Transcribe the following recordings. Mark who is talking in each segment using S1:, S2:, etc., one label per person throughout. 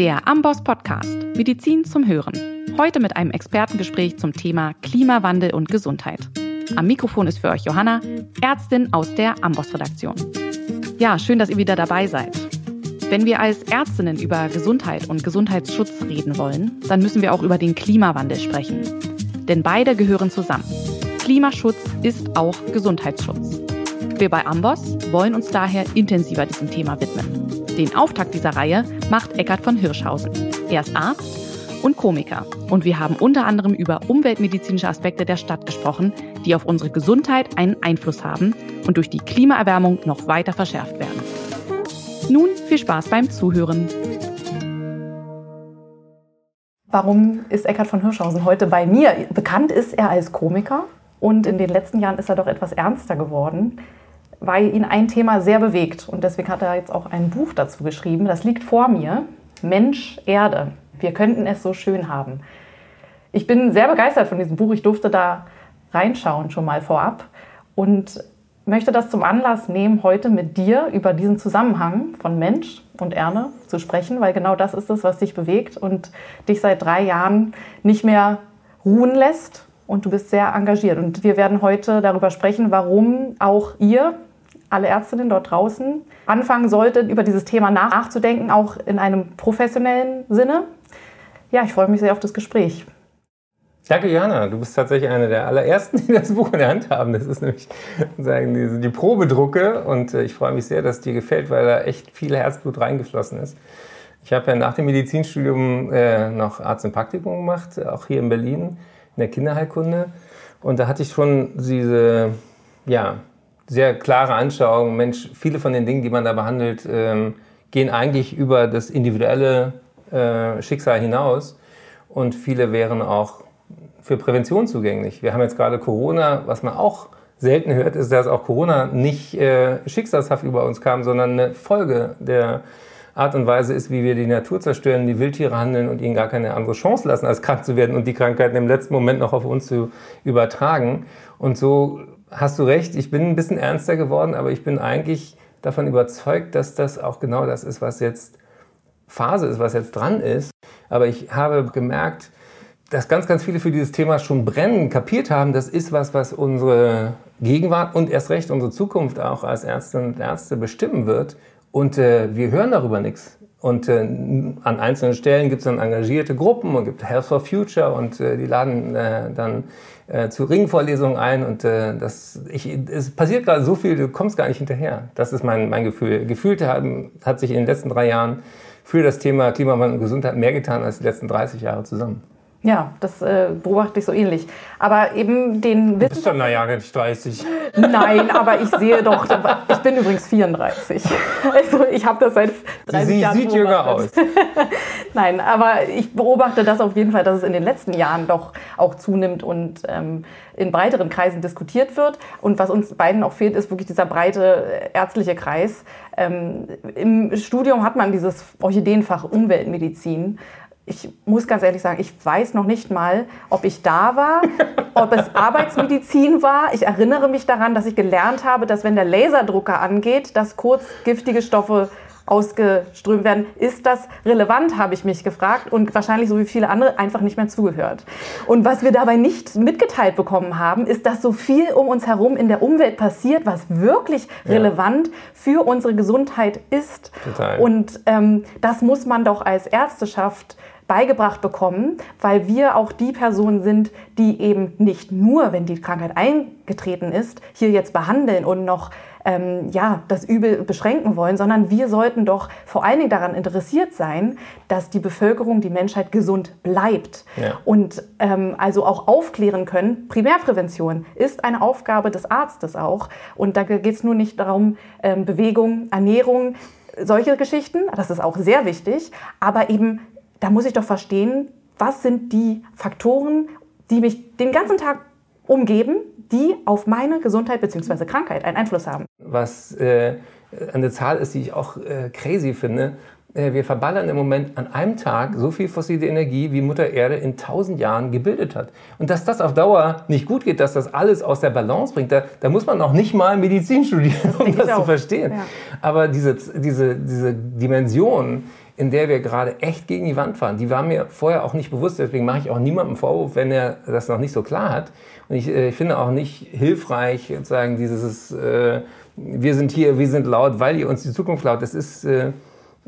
S1: Der Amboss Podcast Medizin zum Hören. Heute mit einem Expertengespräch zum Thema Klimawandel und Gesundheit. Am Mikrofon ist für euch Johanna, Ärztin aus der Amboss Redaktion. Ja, schön, dass ihr wieder dabei seid. Wenn wir als Ärztinnen über Gesundheit und Gesundheitsschutz reden wollen, dann müssen wir auch über den Klimawandel sprechen. Denn beide gehören zusammen. Klimaschutz ist auch Gesundheitsschutz. Wir bei Amboss wollen uns daher intensiver diesem Thema widmen. Den Auftakt dieser Reihe macht Eckhard von Hirschhausen. Er ist Arzt und Komiker. Und wir haben unter anderem über umweltmedizinische Aspekte der Stadt gesprochen, die auf unsere Gesundheit einen Einfluss haben und durch die Klimaerwärmung noch weiter verschärft werden. Nun viel Spaß beim Zuhören.
S2: Warum ist Eckhard von Hirschhausen heute bei mir? Bekannt ist er als Komiker und in den letzten Jahren ist er doch etwas ernster geworden, weil ihn ein Thema sehr bewegt. Und deswegen hat er jetzt auch ein Buch dazu geschrieben. Das liegt vor mir. Mensch, Erde. Wir könnten es so schön haben. Ich bin sehr begeistert von diesem Buch. Ich durfte da reinschauen schon mal vorab und möchte das zum Anlass nehmen, heute mit dir über diesen Zusammenhang von Mensch und Erde zu sprechen, weil genau das ist es, was dich bewegt und dich seit drei Jahren nicht mehr ruhen lässt und du bist sehr engagiert. Und wir werden heute darüber sprechen, warum auch ihr, alle Ärztinnen dort draußen, anfangen solltet, über dieses Thema nachzudenken, auch in einem professionellen Sinne. Ja, ich freue mich sehr auf das Gespräch.
S3: Danke, Johanna. Du bist tatsächlich eine der allerersten, die das Buch in der Hand haben. Das ist nämlich sagen, die, die Probedrucke und äh, ich freue mich sehr, dass es dir gefällt, weil da echt viel Herzblut reingeflossen ist. Ich habe ja nach dem Medizinstudium äh, noch Arzt im Praktikum gemacht, auch hier in Berlin, in der Kinderheilkunde. Und da hatte ich schon diese, ja, sehr klare Anschauung. Mensch, viele von den Dingen, die man da behandelt, ähm, gehen eigentlich über das individuelle äh, Schicksal hinaus. Und viele wären auch für Prävention zugänglich. Wir haben jetzt gerade Corona, was man auch selten hört, ist, dass auch Corona nicht äh, schicksalshaft über uns kam, sondern eine Folge der Art und Weise ist, wie wir die Natur zerstören, die Wildtiere handeln und ihnen gar keine andere Chance lassen, als krank zu werden und die Krankheiten im letzten Moment noch auf uns zu übertragen. Und so hast du recht, ich bin ein bisschen ernster geworden, aber ich bin eigentlich davon überzeugt, dass das auch genau das ist, was jetzt Phase ist, was jetzt dran ist. Aber ich habe gemerkt, dass ganz, ganz viele für dieses Thema schon brennen, kapiert haben, das ist was, was unsere Gegenwart und erst recht unsere Zukunft auch als Ärztinnen und Ärzte bestimmen wird. Und äh, wir hören darüber nichts. Und äh, an einzelnen Stellen gibt es dann engagierte Gruppen und gibt Health for Future und äh, die laden äh, dann äh, zu Ringvorlesungen ein und äh, das, ich, es passiert gerade so viel, du kommst gar nicht hinterher. Das ist mein, mein Gefühl. Gefühlt haben, hat sich in den letzten drei Jahren für das Thema Klimawandel und Gesundheit mehr getan als die letzten 30 Jahre zusammen.
S2: Ja, das äh, beobachte ich so ähnlich. Aber eben den
S3: Wissen. Du bist doch naja nicht 30.
S2: Nein, aber ich sehe doch, ich bin übrigens 34. Also ich habe das seit 30
S3: Sie
S2: Jahren.
S3: sieht jünger aus.
S2: Nein, aber ich beobachte das auf jeden Fall, dass es in den letzten Jahren doch auch zunimmt und ähm, in breiteren Kreisen diskutiert wird. Und was uns beiden auch fehlt, ist wirklich dieser breite ärztliche Kreis. Ähm, Im Studium hat man dieses Orchideenfach Umweltmedizin ich muss ganz ehrlich sagen, ich weiß noch nicht mal, ob ich da war, ob es Arbeitsmedizin war. Ich erinnere mich daran, dass ich gelernt habe, dass wenn der Laserdrucker angeht, dass kurz giftige Stoffe ausgeströmt werden. Ist das relevant, habe ich mich gefragt und wahrscheinlich so wie viele andere einfach nicht mehr zugehört. Und was wir dabei nicht mitgeteilt bekommen haben, ist, dass so viel um uns herum in der Umwelt passiert, was wirklich ja. relevant für unsere Gesundheit ist. Total. Und ähm, das muss man doch als Ärzteschaft beigebracht bekommen, weil wir auch die Personen sind, die eben nicht nur, wenn die Krankheit eingetreten ist, hier jetzt behandeln und noch ähm, ja, das Übel beschränken wollen, sondern wir sollten doch vor allen Dingen daran interessiert sein, dass die Bevölkerung, die Menschheit gesund bleibt ja. und ähm, also auch aufklären können. Primärprävention ist eine Aufgabe des Arztes auch und da geht es nur nicht darum, ähm, Bewegung, Ernährung, solche Geschichten, das ist auch sehr wichtig, aber eben da muss ich doch verstehen, was sind die Faktoren, die mich den ganzen Tag umgeben, die auf meine Gesundheit bzw. Krankheit einen Einfluss haben.
S3: Was äh, eine Zahl ist, die ich auch äh, crazy finde, äh, wir verballern im Moment an einem Tag so viel fossile Energie, wie Mutter Erde in tausend Jahren gebildet hat. Und dass das auf Dauer nicht gut geht, dass das alles aus der Balance bringt, da, da muss man noch nicht mal Medizin studieren, um das zu verstehen. Ja. Aber diese, diese, diese Dimension, in der wir gerade echt gegen die Wand fahren. Die war mir vorher auch nicht bewusst, deswegen mache ich auch niemandem Vorwurf, wenn er das noch nicht so klar hat. Und ich, äh, ich finde auch nicht hilfreich, sozusagen dieses, äh, wir sind hier, wir sind laut, weil ihr uns die Zukunft laut. Das ist äh,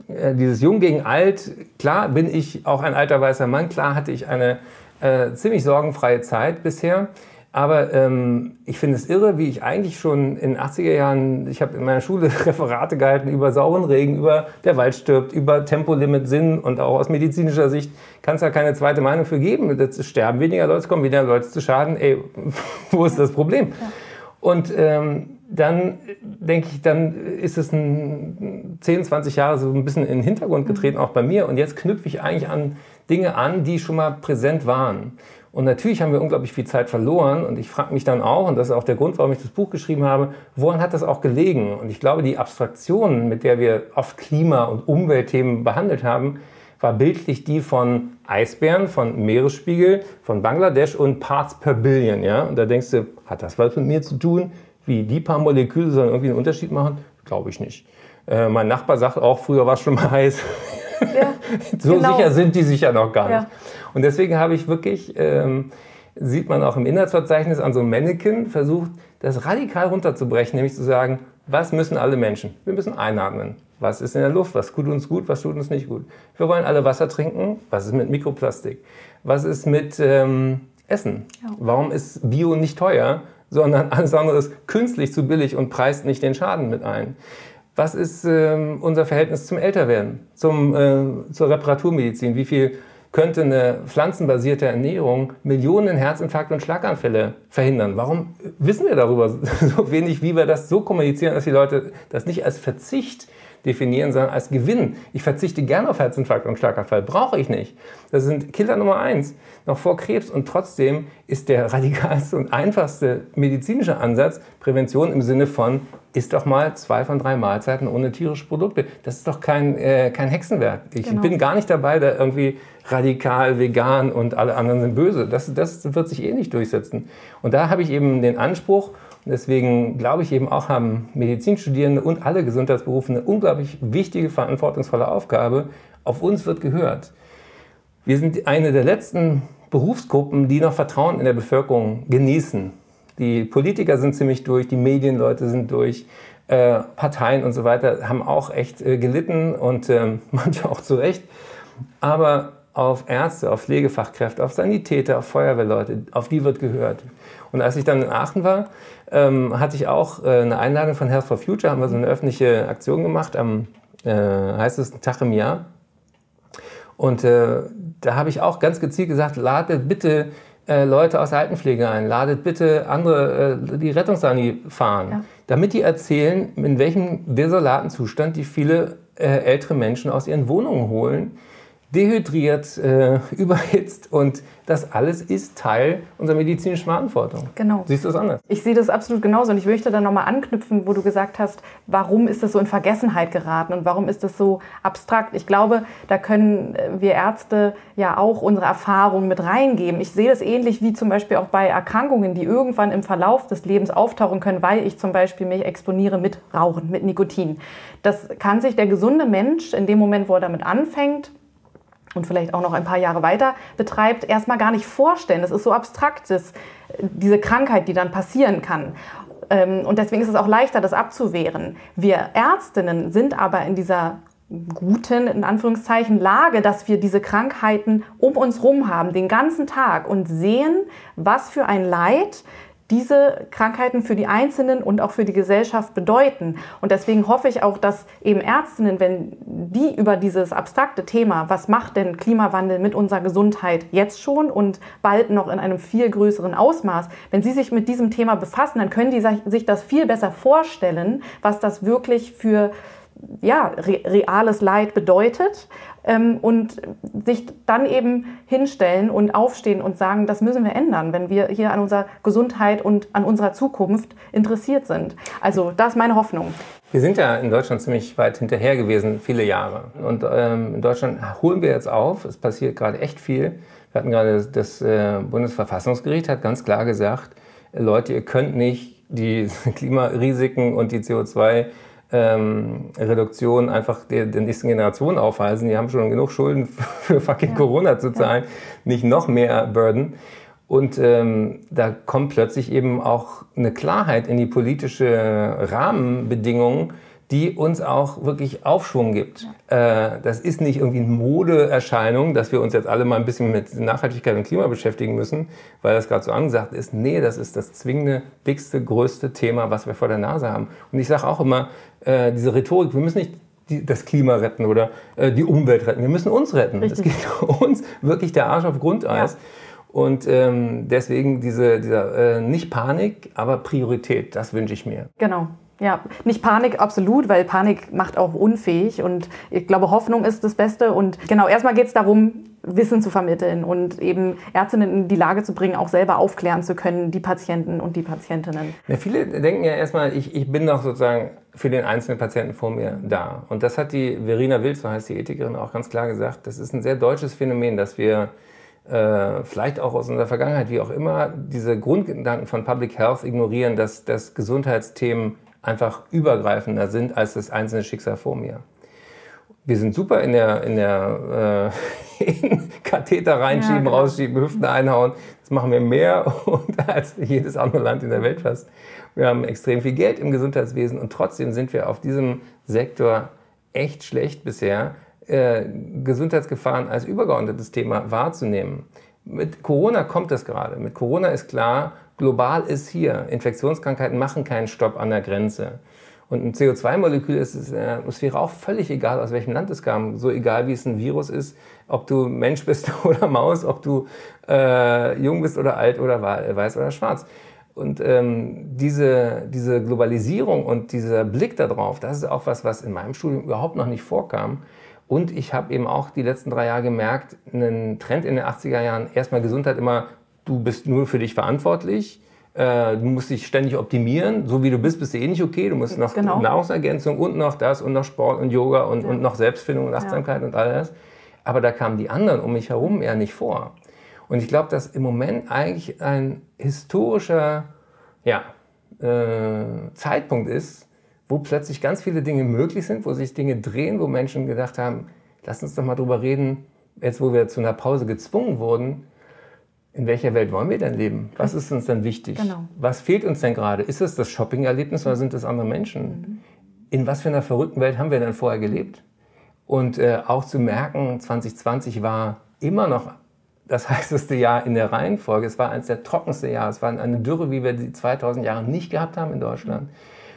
S3: äh, dieses Jung gegen Alt. Klar bin ich auch ein alter weißer Mann, klar hatte ich eine äh, ziemlich sorgenfreie Zeit bisher. Aber ähm, ich finde es irre, wie ich eigentlich schon in den 80er Jahren, ich habe in meiner Schule Referate gehalten über sauren Regen, über der Wald stirbt, über Tempolimit Sinn und auch aus medizinischer Sicht kann es da keine zweite Meinung für geben. Es sterben weniger Leute, kommen weniger Leute zu Schaden. Ey, wo ist das Problem? Ja. Und ähm, dann denke ich, dann ist es ein 10, 20 Jahre so ein bisschen in den Hintergrund getreten, mhm. auch bei mir. Und jetzt knüpfe ich eigentlich an Dinge an, die schon mal präsent waren. Und natürlich haben wir unglaublich viel Zeit verloren. Und ich frage mich dann auch, und das ist auch der Grund, warum ich das Buch geschrieben habe, woran hat das auch gelegen? Und ich glaube, die Abstraktion, mit der wir oft Klima- und Umweltthemen behandelt haben, war bildlich die von Eisbären, von Meeresspiegel, von Bangladesch und Parts per Billion. Ja? Und da denkst du, hat das was mit mir zu tun? Wie die paar Moleküle sollen irgendwie einen Unterschied machen? Glaube ich nicht. Äh, mein Nachbar sagt auch, früher war es schon mal heiß. Ja, so genau. sicher sind die sich ja noch gar nicht. Ja. Und deswegen habe ich wirklich, ähm, sieht man auch im Inhaltsverzeichnis an so einem Mannequin, versucht, das radikal runterzubrechen, nämlich zu sagen, was müssen alle Menschen? Wir müssen einatmen. Was ist in der Luft? Was tut uns gut? Was tut uns nicht gut? Wir wollen alle Wasser trinken. Was ist mit Mikroplastik? Was ist mit ähm, Essen? Ja. Warum ist Bio nicht teuer, sondern alles andere ist künstlich zu billig und preist nicht den Schaden mit ein? Was ist ähm, unser Verhältnis zum Älterwerden, zum, äh, zur Reparaturmedizin? Wie viel könnte eine pflanzenbasierte Ernährung Millionen Herzinfarkte und Schlaganfälle verhindern. Warum wissen wir darüber so wenig, wie wir das so kommunizieren, dass die Leute das nicht als Verzicht definieren, sondern als Gewinn. Ich verzichte gerne auf Herzinfarkt und Schlaganfall, brauche ich nicht. Das sind Killer Nummer eins, noch vor Krebs. Und trotzdem ist der radikalste und einfachste medizinische Ansatz Prävention im Sinne von, isst doch mal zwei von drei Mahlzeiten ohne tierische Produkte. Das ist doch kein, äh, kein Hexenwerk. Ich genau. bin gar nicht dabei, da irgendwie radikal, vegan und alle anderen sind böse. Das, das wird sich eh nicht durchsetzen. Und da habe ich eben den Anspruch, deswegen glaube ich eben auch, haben Medizinstudierende und alle Gesundheitsberufe eine unglaublich wichtige, verantwortungsvolle Aufgabe. Auf uns wird gehört. Wir sind eine der letzten Berufsgruppen, die noch Vertrauen in der Bevölkerung genießen. Die Politiker sind ziemlich durch, die Medienleute sind durch, äh, Parteien und so weiter haben auch echt äh, gelitten und äh, manche auch zu Recht. Aber auf Ärzte, auf Pflegefachkräfte, auf Sanitäter, auf Feuerwehrleute, auf die wird gehört. Und als ich dann in Aachen war, ähm, hatte ich auch äh, eine Einladung von Health for Future, haben wir so eine öffentliche Aktion gemacht, am, äh, heißt es, Tag im Jahr. Und äh, da habe ich auch ganz gezielt gesagt, ladet bitte äh, Leute aus der Altenpflege ein, ladet bitte andere, äh, die Rettungssani fahren, ja. damit die erzählen, in welchem desolaten Zustand die viele äh, ältere Menschen aus ihren Wohnungen holen, dehydriert, äh, überhitzt und das alles ist Teil unserer medizinischen Verantwortung.
S2: Genau.
S3: Siehst du das anders?
S2: Ich sehe das absolut genauso und ich möchte dann nochmal anknüpfen, wo du gesagt hast, warum ist das so in Vergessenheit geraten und warum ist das so abstrakt? Ich glaube, da können wir Ärzte ja auch unsere Erfahrungen mit reingeben. Ich sehe das ähnlich wie zum Beispiel auch bei Erkrankungen, die irgendwann im Verlauf des Lebens auftauchen können, weil ich zum Beispiel mich exponiere mit Rauchen, mit Nikotin. Das kann sich der gesunde Mensch in dem Moment, wo er damit anfängt, und vielleicht auch noch ein paar Jahre weiter betreibt, erstmal gar nicht vorstellen. Das ist so abstrakt, das, diese Krankheit, die dann passieren kann. Ähm, und deswegen ist es auch leichter, das abzuwehren. Wir Ärztinnen sind aber in dieser guten, in Anführungszeichen, Lage, dass wir diese Krankheiten um uns herum haben, den ganzen Tag und sehen, was für ein Leid diese Krankheiten für die Einzelnen und auch für die Gesellschaft bedeuten. Und deswegen hoffe ich auch, dass eben Ärztinnen, wenn die über dieses abstrakte Thema, was macht denn Klimawandel mit unserer Gesundheit jetzt schon und bald noch in einem viel größeren Ausmaß, wenn sie sich mit diesem Thema befassen, dann können die sich das viel besser vorstellen, was das wirklich für ja, reales Leid bedeutet und sich dann eben hinstellen und aufstehen und sagen, das müssen wir ändern, wenn wir hier an unserer Gesundheit und an unserer Zukunft interessiert sind. Also das ist meine Hoffnung.
S3: Wir sind ja in Deutschland ziemlich weit hinterher gewesen, viele Jahre. Und ähm, in Deutschland holen wir jetzt auf. Es passiert gerade echt viel. Wir hatten gerade das äh, Bundesverfassungsgericht hat ganz klar gesagt, Leute, ihr könnt nicht die Klimarisiken und die CO2 ähm, Reduktion einfach der, der nächsten Generation aufhalsen. Die haben schon genug Schulden für fucking ja. Corona zu zahlen, ja. nicht noch mehr Burden. Und ähm, da kommt plötzlich eben auch eine Klarheit in die politische Rahmenbedingungen, die uns auch wirklich Aufschwung gibt. Ja. Äh, das ist nicht irgendwie eine Modeerscheinung, dass wir uns jetzt alle mal ein bisschen mit Nachhaltigkeit und Klima beschäftigen müssen, weil das gerade so angesagt ist. Nee, das ist das zwingende, dickste, größte Thema, was wir vor der Nase haben. Und ich sage auch immer, äh, diese Rhetorik, wir müssen nicht die, das Klima retten oder äh, die Umwelt retten. Wir müssen uns retten. Es geht uns wirklich der Arsch auf Grundeis. Ja. Und ähm, deswegen diese, dieser, äh, nicht Panik, aber Priorität, das wünsche ich mir.
S4: Genau. Ja, nicht Panik, absolut, weil Panik macht auch unfähig. Und ich glaube, Hoffnung ist das Beste. Und genau, erstmal geht es darum, Wissen zu vermitteln und eben Ärztinnen in die Lage zu bringen, auch selber aufklären zu können, die Patienten und die Patientinnen.
S3: Ja, viele denken ja erstmal, ich, ich bin doch sozusagen für den einzelnen Patienten vor mir da. Und das hat die Verena Wild, so heißt die Ethikerin, auch ganz klar gesagt. Das ist ein sehr deutsches Phänomen, dass wir äh, vielleicht auch aus unserer Vergangenheit, wie auch immer, diese Grundgedanken von Public Health ignorieren, dass, dass Gesundheitsthemen einfach übergreifender sind als das einzelne Schicksal vor mir. Wir sind super in der, in der äh, in Katheter reinschieben, ja, genau. rausschieben, Hüften einhauen. Das machen wir mehr als jedes andere Land in der Welt fast. Wir haben extrem viel Geld im Gesundheitswesen und trotzdem sind wir auf diesem Sektor echt schlecht bisher, äh, Gesundheitsgefahren als übergeordnetes Thema wahrzunehmen. Mit Corona kommt das gerade. Mit Corona ist klar, global ist hier. Infektionskrankheiten machen keinen Stopp an der Grenze. Und ein CO2-Molekül ist in der Atmosphäre auch völlig egal, aus welchem Land es kam. So egal, wie es ein Virus ist, ob du Mensch bist oder Maus, ob du äh, jung bist oder alt oder weiß oder schwarz. Und ähm, diese, diese Globalisierung und dieser Blick darauf, das ist auch was, was in meinem Studium überhaupt noch nicht vorkam. Und ich habe eben auch die letzten drei Jahre gemerkt, einen Trend in den 80er Jahren, erstmal Gesundheit immer, du bist nur für dich verantwortlich. Äh, du musst dich ständig optimieren. So wie du bist, bist du eh nicht okay. Du musst noch genau. Nahrungsergänzung und noch das und noch Sport und Yoga und, ja. und noch Selbstfindung und Achtsamkeit ja. und all das. Aber da kamen die anderen um mich herum eher nicht vor. Und ich glaube, dass im Moment eigentlich ein historischer ja, äh, Zeitpunkt ist, wo plötzlich ganz viele Dinge möglich sind, wo sich Dinge drehen, wo Menschen gedacht haben, lass uns doch mal drüber reden, jetzt wo wir zu einer Pause gezwungen wurden, in welcher Welt wollen wir denn leben? Was ist uns denn wichtig? Genau. Was fehlt uns denn gerade? Ist es das Shopping-Erlebnis oder sind es andere Menschen? Mhm. In was für einer verrückten Welt haben wir denn vorher gelebt? Und äh, auch zu merken, 2020 war immer noch das heißeste Jahr in der Reihenfolge. Es war eines der trockensten Jahre. Es war eine Dürre, wie wir die 2000 Jahre nicht gehabt haben in Deutschland. Mhm.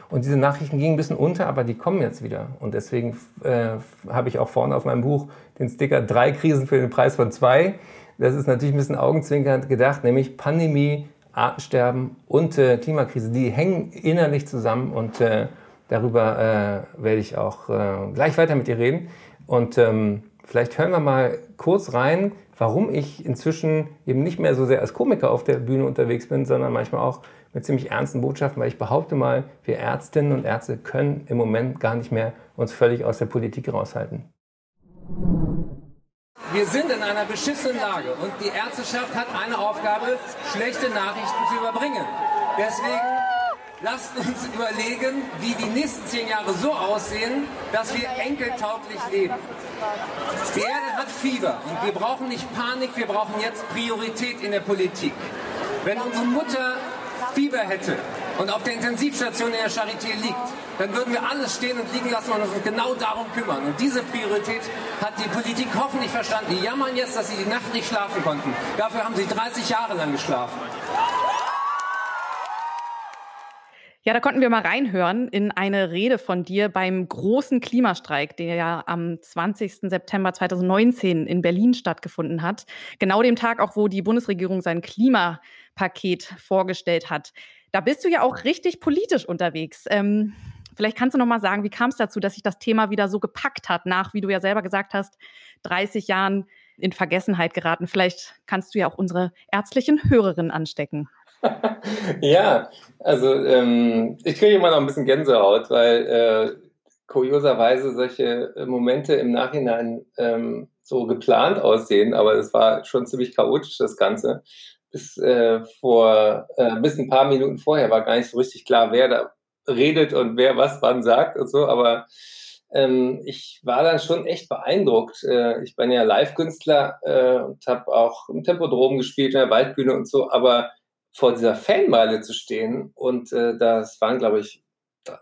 S3: Und diese Nachrichten gingen ein bisschen unter, aber die kommen jetzt wieder. Und deswegen äh, habe ich auch vorne auf meinem Buch den Sticker drei Krisen für den Preis von zwei. Das ist natürlich ein bisschen augenzwinkernd gedacht, nämlich Pandemie, Artensterben und äh, Klimakrise. Die hängen innerlich zusammen und äh, darüber äh, werde ich auch äh, gleich weiter mit dir reden. Und ähm, vielleicht hören wir mal kurz rein, warum ich inzwischen eben nicht mehr so sehr als Komiker auf der Bühne unterwegs bin, sondern manchmal auch mit ziemlich ernsten Botschaften, weil ich behaupte mal, wir Ärztinnen und Ärzte können im Moment gar nicht mehr uns völlig aus der Politik raushalten.
S5: Wir sind in einer beschissenen Lage und die Ärzteschaft hat eine Aufgabe, schlechte Nachrichten zu überbringen. Deswegen lasst uns überlegen, wie die nächsten zehn Jahre so aussehen, dass wir enkeltauglich leben. Die Erde hat Fieber und wir brauchen nicht Panik, wir brauchen jetzt Priorität in der Politik. Wenn unsere Mutter Fieber hätte und auf der Intensivstation in der Charité liegt, dann würden wir alles stehen und liegen lassen und uns genau darum kümmern. Und diese Priorität hat die Politik hoffentlich verstanden. Die jammern jetzt, dass sie die Nacht nicht schlafen konnten. Dafür haben sie 30 Jahre lang geschlafen.
S2: Ja, da konnten wir mal reinhören in eine Rede von dir beim großen Klimastreik, der ja am 20. September 2019 in Berlin stattgefunden hat. Genau dem Tag auch, wo die Bundesregierung sein Klimapaket vorgestellt hat. Da bist du ja auch richtig politisch unterwegs. Ähm, vielleicht kannst du noch mal sagen, wie kam es dazu, dass sich das Thema wieder so gepackt hat, nach, wie du ja selber gesagt hast, 30 Jahren in Vergessenheit geraten. Vielleicht kannst du ja auch unsere ärztlichen Hörerinnen anstecken.
S3: ja, also ähm, ich kriege immer noch ein bisschen Gänsehaut, weil äh, kurioserweise solche Momente im Nachhinein ähm, so geplant aussehen, aber es war schon ziemlich chaotisch, das Ganze. Bis, äh, vor, äh, bis ein paar Minuten vorher war gar nicht so richtig klar, wer da redet und wer was wann sagt und so, aber ähm, ich war dann schon echt beeindruckt. Äh, ich bin ja Live-Künstler äh, und habe auch im Tempodrom gespielt, in der Waldbühne und so, aber vor dieser Fanmeile zu stehen und äh, das waren, glaube ich,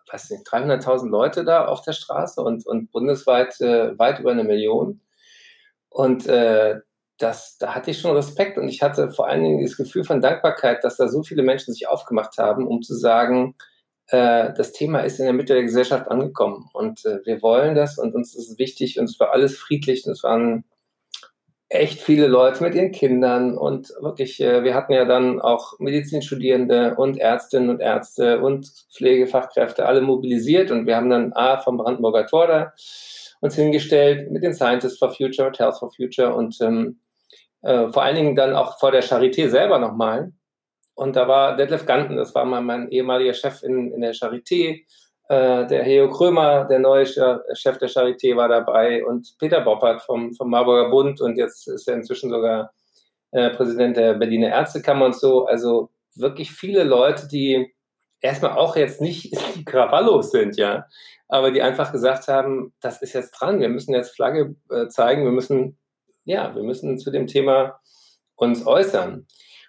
S3: weiß nicht, 300.000 Leute da auf der Straße und, und bundesweit äh, weit über eine Million. Und äh, das, da hatte ich schon Respekt und ich hatte vor allen Dingen das Gefühl von Dankbarkeit, dass da so viele Menschen sich aufgemacht haben, um zu sagen, äh, das Thema ist in der Mitte der Gesellschaft angekommen und äh, wir wollen das und uns ist es wichtig und es war alles friedlich und es waren echt viele Leute mit ihren Kindern und wirklich, äh, wir hatten ja dann auch Medizinstudierende und Ärztinnen und Ärzte und Pflegefachkräfte alle mobilisiert und wir haben dann A vom Brandenburger Tor da uns hingestellt mit den Scientists for Future, mit Health for Future und ähm, äh, vor allen Dingen dann auch vor der Charité selber nochmal. Und da war Detlef Ganten, das war mal mein ehemaliger Chef in, in der Charité, äh, der Heo Krömer, der neue Chef der Charité, war dabei. Und Peter Boppert vom, vom Marburger Bund. Und jetzt ist er inzwischen sogar äh, Präsident der Berliner Ärztekammer und so. Also wirklich viele Leute, die erstmal auch jetzt nicht Krawallos sind, ja, aber die einfach gesagt haben, das ist jetzt dran, wir müssen jetzt Flagge äh, zeigen, wir müssen, ja, wir müssen zu dem Thema uns äußern.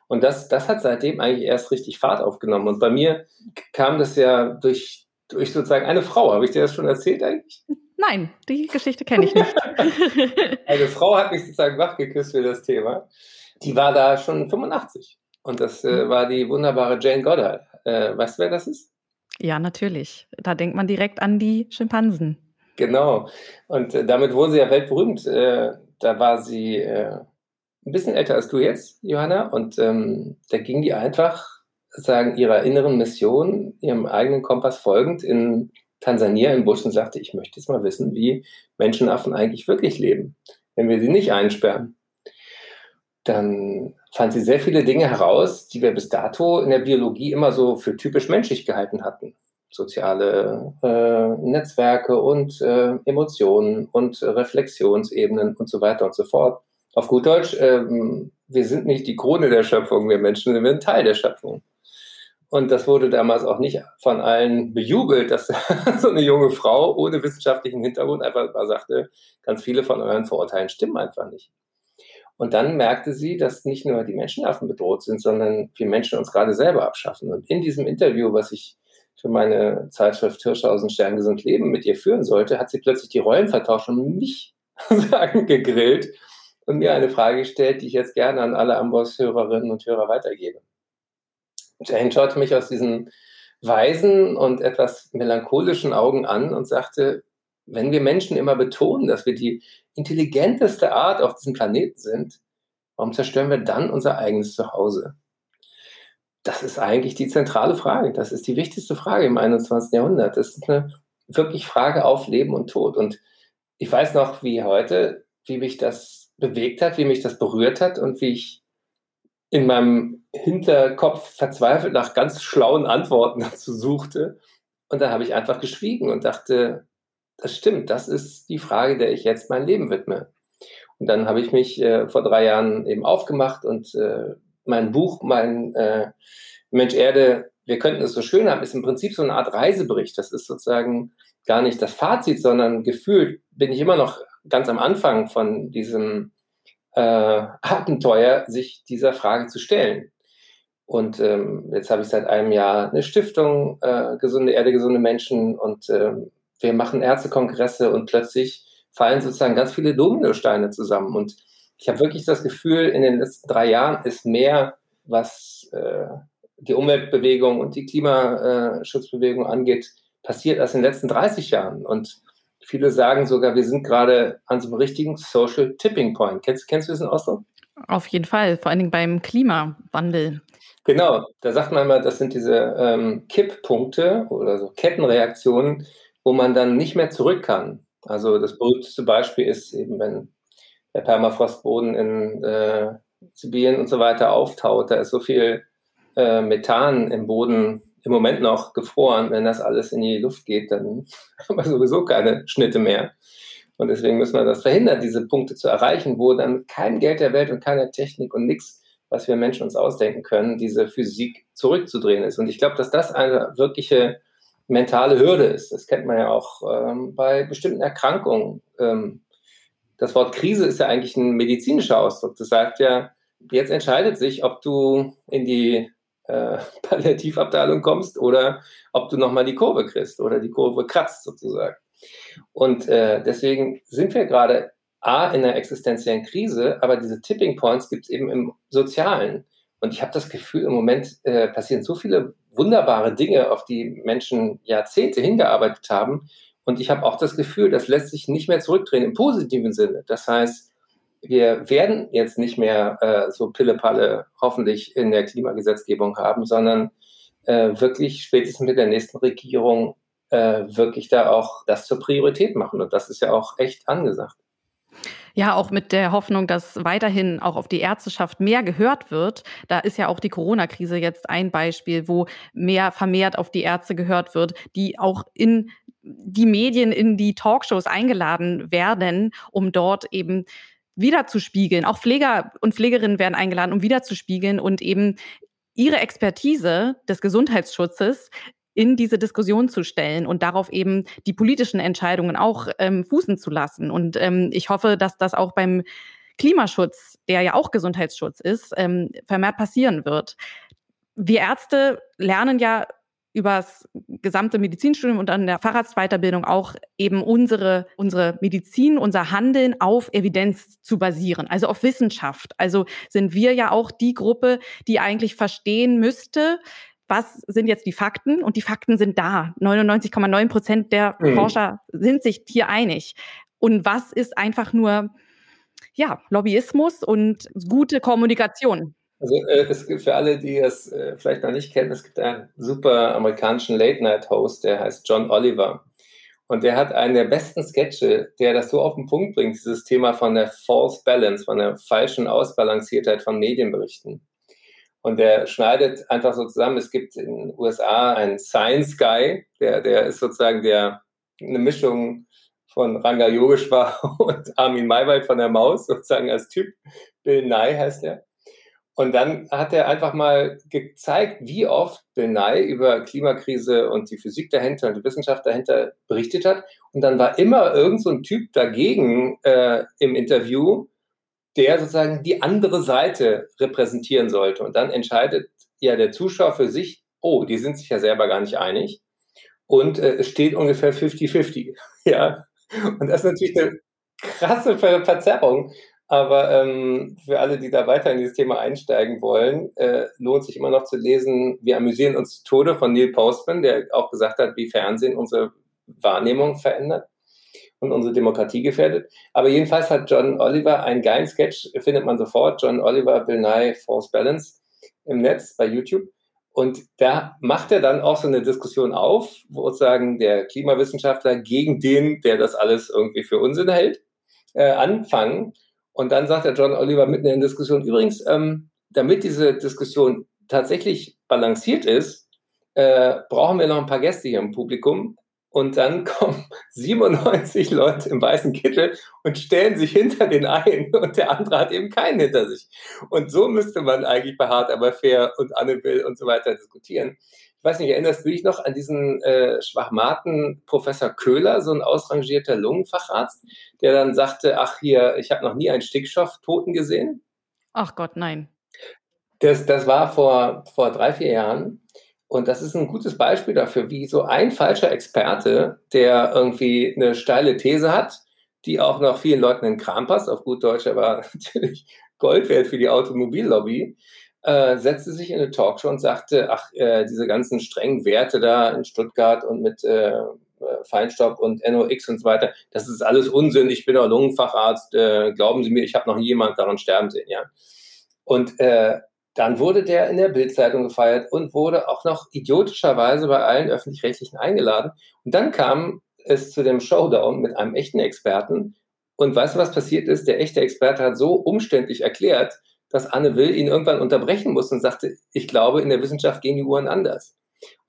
S3: Und das, das hat seitdem eigentlich erst richtig Fahrt aufgenommen. Und bei mir kam das ja durch durch sozusagen eine Frau. Habe ich dir das schon erzählt eigentlich?
S2: Nein, die Geschichte kenne ich nicht.
S3: eine Frau hat mich sozusagen wachgeküsst für das Thema. Die war da schon 85. Und das äh, mhm. war die wunderbare Jane Goddard. Äh, weißt du, wer das ist?
S2: Ja, natürlich. Da denkt man direkt an die Schimpansen.
S3: Genau. Und äh, damit wurde sie ja weltberühmt. Äh, da war sie äh, ein bisschen älter als du jetzt, Johanna. Und ähm, da ging die einfach sagen, ihrer inneren Mission, ihrem eigenen Kompass folgend in Tansania im Busch und sagte, ich möchte jetzt mal wissen, wie Menschenaffen eigentlich wirklich leben, wenn wir sie nicht einsperren. Dann fand sie sehr viele Dinge heraus, die wir bis dato in der Biologie immer so für typisch menschlich gehalten hatten. Soziale äh, Netzwerke und äh, Emotionen und Reflexionsebenen und so weiter und so fort. Auf gut Deutsch, äh, wir sind nicht die Krone der Schöpfung, wir Menschen sind ein Teil der Schöpfung. Und das wurde damals auch nicht von allen bejubelt, dass so eine junge Frau ohne wissenschaftlichen Hintergrund einfach mal sagte, ganz viele von euren Vorurteilen stimmen einfach nicht. Und dann merkte sie, dass nicht nur die Menschenaffen bedroht sind, sondern wir Menschen uns gerade selber abschaffen. Und in diesem Interview, was ich für meine Zeitschrift Hirschhausen Sterngesund Leben mit ihr führen sollte, hat sie plötzlich die Rollen vertauscht und mich gegrillt und mir eine Frage gestellt, die ich jetzt gerne an alle Amboss-Hörerinnen und Hörer weitergebe. Jane schaute mich aus diesen weisen und etwas melancholischen Augen an und sagte, wenn wir Menschen immer betonen, dass wir die intelligenteste Art auf diesem Planeten sind, warum zerstören wir dann unser eigenes Zuhause? Das ist eigentlich die zentrale Frage. Das ist die wichtigste Frage im 21. Jahrhundert. Das ist eine wirklich Frage auf Leben und Tod. Und ich weiß noch wie heute, wie mich das bewegt hat, wie mich das berührt hat und wie ich in meinem Hinterkopf verzweifelt nach ganz schlauen Antworten dazu suchte. Und dann habe ich einfach geschwiegen und dachte, das stimmt, das ist die Frage, der ich jetzt mein Leben widme. Und dann habe ich mich äh, vor drei Jahren eben aufgemacht und äh, mein Buch, mein äh, Mensch Erde, wir könnten es so schön haben, ist im Prinzip so eine Art Reisebericht. Das ist sozusagen gar nicht das Fazit, sondern gefühlt bin ich immer noch ganz am Anfang von diesem äh, Abenteuer, sich dieser Frage zu stellen. Und ähm, jetzt habe ich seit einem Jahr eine Stiftung, äh, Gesunde Erde, gesunde Menschen und ähm, wir machen Ärztekongresse und plötzlich fallen sozusagen ganz viele Dominosteine zusammen. Und ich habe wirklich das Gefühl, in den letzten drei Jahren ist mehr, was äh, die Umweltbewegung und die Klimaschutzbewegung angeht, passiert als in den letzten 30 Jahren. Und Viele sagen sogar, wir sind gerade an so einem richtigen Social Tipping Point. Kennst, kennst du diesen Ausdruck?
S2: Auf jeden Fall, vor allen Dingen beim Klimawandel.
S3: Genau, da sagt man immer, das sind diese ähm, Kipppunkte oder so Kettenreaktionen, wo man dann nicht mehr zurück kann. Also das berühmteste Beispiel ist eben, wenn der Permafrostboden in äh, Sibirien und so weiter auftaut, da ist so viel äh, Methan im Boden im Moment noch gefroren. Wenn das alles in die Luft geht, dann haben wir sowieso keine Schnitte mehr. Und deswegen müssen wir das verhindern, diese Punkte zu erreichen, wo dann keinem Geld der Welt und keiner Technik und nichts, was wir Menschen uns ausdenken können, diese Physik zurückzudrehen ist. Und ich glaube, dass das eine wirkliche mentale Hürde ist. Das kennt man ja auch ähm, bei bestimmten Erkrankungen. Ähm, das Wort Krise ist ja eigentlich ein medizinischer Ausdruck. Das sagt ja, jetzt entscheidet sich, ob du in die äh, Palliativabteilung kommst oder ob du nochmal die Kurve kriegst oder die Kurve kratzt sozusagen. Und äh, deswegen sind wir gerade A in einer existenziellen Krise, aber diese Tipping Points gibt es eben im Sozialen. Und ich habe das Gefühl, im Moment äh, passieren so viele wunderbare Dinge, auf die Menschen Jahrzehnte hingearbeitet haben. Und ich habe auch das Gefühl, das lässt sich nicht mehr zurückdrehen im positiven Sinne. Das heißt, wir werden jetzt nicht mehr äh, so Pillepalle hoffentlich in der Klimagesetzgebung haben, sondern äh, wirklich spätestens mit der nächsten Regierung äh, wirklich da auch das zur Priorität machen. Und das ist ja auch echt angesagt.
S2: Ja, auch mit der Hoffnung, dass weiterhin auch auf die Ärzteschaft mehr gehört wird. Da ist ja auch die Corona-Krise jetzt ein Beispiel, wo mehr vermehrt auf die Ärzte gehört wird, die auch in die Medien, in die Talkshows eingeladen werden, um dort eben wiederzuspiegeln. Auch Pfleger und Pflegerinnen werden eingeladen, um wiederzuspiegeln und eben ihre Expertise des Gesundheitsschutzes in diese Diskussion zu stellen und darauf eben die politischen Entscheidungen auch ähm, fußen zu lassen. Und ähm, ich hoffe, dass das auch beim Klimaschutz, der ja auch Gesundheitsschutz ist, ähm, vermehrt passieren wird. Wir Ärzte lernen ja übers gesamte Medizinstudium und an der Facharztweiterbildung auch eben unsere, unsere Medizin, unser Handeln auf Evidenz zu basieren, also auf Wissenschaft. Also sind wir ja auch die Gruppe, die eigentlich verstehen müsste, was sind jetzt die Fakten? Und die Fakten sind da. 99,9 Prozent der mhm. Forscher sind sich hier einig. Und was ist einfach nur ja, Lobbyismus und gute Kommunikation?
S3: Also äh, es gibt für alle, die es äh, vielleicht noch nicht kennen, es gibt einen super amerikanischen Late-Night-Host, der heißt John Oliver. Und der hat einen der besten Sketche, der das so auf den Punkt bringt, dieses Thema von der False Balance, von der falschen Ausbalanciertheit von Medienberichten. Und der schneidet einfach so zusammen. Es gibt in den USA einen Science Guy, der, der ist sozusagen der, eine Mischung von Ranga Yogeshwar und Armin Maywald von der Maus, sozusagen als Typ. Bill Nye heißt er. Und dann hat er einfach mal gezeigt, wie oft Bill Nye über Klimakrise und die Physik dahinter und die Wissenschaft dahinter berichtet hat. Und dann war immer irgend so ein Typ dagegen äh, im Interview, der sozusagen die andere Seite repräsentieren sollte. Und dann entscheidet ja der Zuschauer für sich, oh, die sind sich ja selber gar nicht einig. Und äh, es steht ungefähr 50-50. ja. Und das ist natürlich eine krasse Ver Verzerrung. Aber ähm, für alle, die da weiter in dieses Thema einsteigen wollen, äh, lohnt sich immer noch zu lesen, wir amüsieren uns zu Tode von Neil Postman, der auch gesagt hat, wie Fernsehen unsere Wahrnehmung verändert und unsere Demokratie gefährdet. Aber jedenfalls hat John Oliver einen geilen Sketch, findet man sofort, John Oliver, Bill Nye, False Balance im Netz bei YouTube. Und da macht er dann auch so eine Diskussion auf, wo sozusagen der Klimawissenschaftler gegen den, der das alles irgendwie für Unsinn hält, äh, anfangen. Und dann sagt der John Oliver mitten in der Diskussion, übrigens, ähm, damit diese Diskussion tatsächlich balanciert ist, äh, brauchen wir noch ein paar Gäste hier im Publikum und dann kommen 97 Leute im weißen Kittel und stellen sich hinter den einen und der andere hat eben keinen hinter sich. Und so müsste man eigentlich bei Hart aber fair und Anne Will und so weiter diskutieren. Ich weiß nicht, erinnerst du dich noch an diesen äh, Schwachmaten Professor Köhler, so ein ausrangierter Lungenfacharzt, der dann sagte, ach hier, ich habe noch nie einen Stickstofftoten gesehen?
S2: Ach Gott, nein.
S3: Das, das war vor, vor drei, vier Jahren. Und das ist ein gutes Beispiel dafür, wie so ein falscher Experte, der irgendwie eine steile These hat, die auch noch vielen Leuten in den Kram passt, auf gut Deutsch, aber natürlich Gold wert für die Automobillobby, äh, setzte sich in eine Talkshow und sagte, ach, äh, diese ganzen strengen Werte da in Stuttgart und mit äh, Feinstaub und NOx und so weiter, das ist alles Unsinn, ich bin auch Lungenfacharzt, äh, glauben Sie mir, ich habe noch nie jemand daran sterben sehen, ja. Und äh, dann wurde der in der Bildzeitung gefeiert und wurde auch noch idiotischerweise bei allen öffentlich-rechtlichen eingeladen. Und dann kam es zu dem Showdown mit einem echten Experten. Und weißt du, was passiert ist? Der echte Experte hat so umständlich erklärt, dass Anne Will ihn irgendwann unterbrechen musste und sagte, ich glaube, in der Wissenschaft gehen die Uhren anders.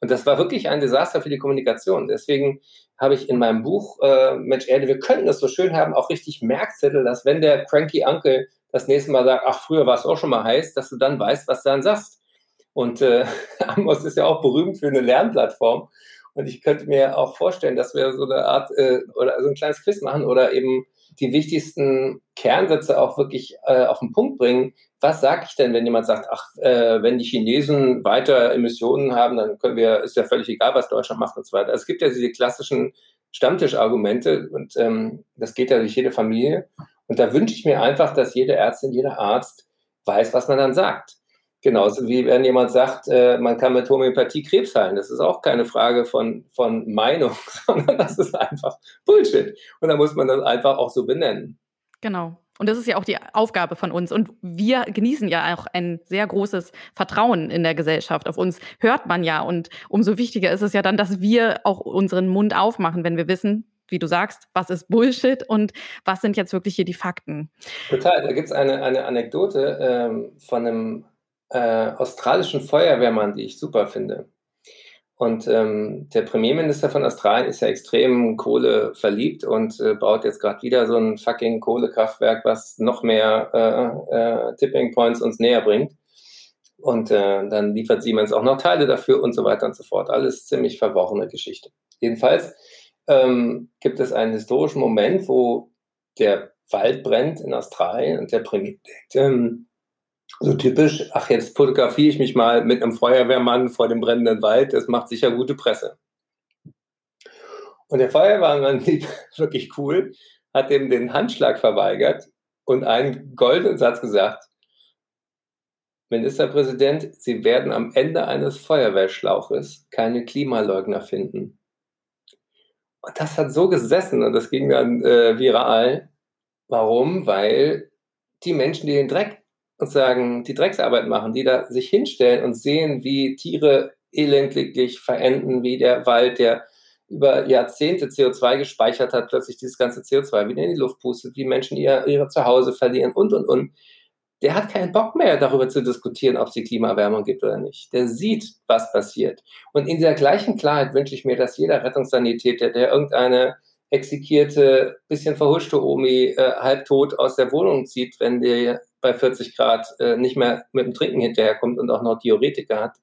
S3: Und das war wirklich ein Desaster für die Kommunikation. Deswegen habe ich in meinem Buch äh, Mensch Erde, wir könnten das so schön haben, auch richtig Merkzettel, dass wenn der cranky Uncle das nächste Mal sagt, ach, früher war es auch schon mal heiß, dass du dann weißt, was du dann sagst. Und äh, Amos ist ja auch berühmt für eine Lernplattform. Und ich könnte mir auch vorstellen, dass wir so eine Art äh, oder so ein kleines Quiz machen oder eben die wichtigsten Kernsätze auch wirklich äh, auf den Punkt bringen. Was sage ich denn, wenn jemand sagt, ach, äh, wenn die Chinesen weiter Emissionen haben, dann können wir, ist ja völlig egal, was Deutschland macht und so weiter. Es gibt ja diese klassischen Stammtischargumente und ähm, das geht ja durch jede Familie. Und da wünsche ich mir einfach, dass jede Ärztin, jeder Arzt weiß, was man dann sagt. Genauso wie wenn jemand sagt, äh, man kann mit Homöopathie Krebs heilen. Das ist auch keine Frage von, von Meinung, sondern das ist einfach Bullshit. Und da muss man das einfach auch so benennen.
S2: Genau. Und das ist ja auch die Aufgabe von uns. Und wir genießen ja auch ein sehr großes Vertrauen in der Gesellschaft. Auf uns hört man ja. Und umso wichtiger ist es ja dann, dass wir auch unseren Mund aufmachen, wenn wir wissen, wie du sagst, was ist Bullshit und was sind jetzt wirklich hier die Fakten.
S3: Total. Da gibt es eine, eine Anekdote ähm, von einem äh, australischen Feuerwehrmann, die ich super finde. Und ähm, der Premierminister von Australien ist ja extrem Kohle verliebt und äh, baut jetzt gerade wieder so ein fucking Kohlekraftwerk, was noch mehr äh, äh, Tipping Points uns näher bringt. Und äh, dann liefert Siemens auch noch Teile dafür und so weiter und so fort. Alles ziemlich verworrene Geschichte. Jedenfalls ähm, gibt es einen historischen Moment, wo der Wald brennt in Australien und der Premier ähm, so typisch, ach, jetzt fotografiere ich mich mal mit einem Feuerwehrmann vor dem brennenden Wald, das macht sicher gute Presse. Und der Feuerwehrmann blieb wirklich cool, hat ihm den Handschlag verweigert und einen goldenen Satz gesagt, Ministerpräsident, Sie werden am Ende eines Feuerwehrschlauches keine Klimaleugner finden. Und das hat so gesessen und das ging dann äh, viral. Warum? Weil die Menschen, die den Dreck und sagen, die Drecksarbeit machen, die da sich hinstellen und sehen, wie Tiere elendlich verenden, wie der Wald, der über Jahrzehnte CO2 gespeichert hat, plötzlich dieses ganze CO2 wieder in die Luft pustet, wie Menschen ihr, ihre Zuhause verlieren und, und, und. Der hat keinen Bock mehr, darüber zu diskutieren, ob es die Klimaerwärmung gibt oder nicht. Der sieht, was passiert. Und in dieser gleichen Klarheit wünsche ich mir, dass jeder Rettungssanitäter, der irgendeine exekierte, bisschen verhuschte Omi äh, halbtot aus der Wohnung zieht, wenn der bei 40 Grad äh, nicht mehr mit dem Trinken hinterherkommt und auch noch Diuretiker hat.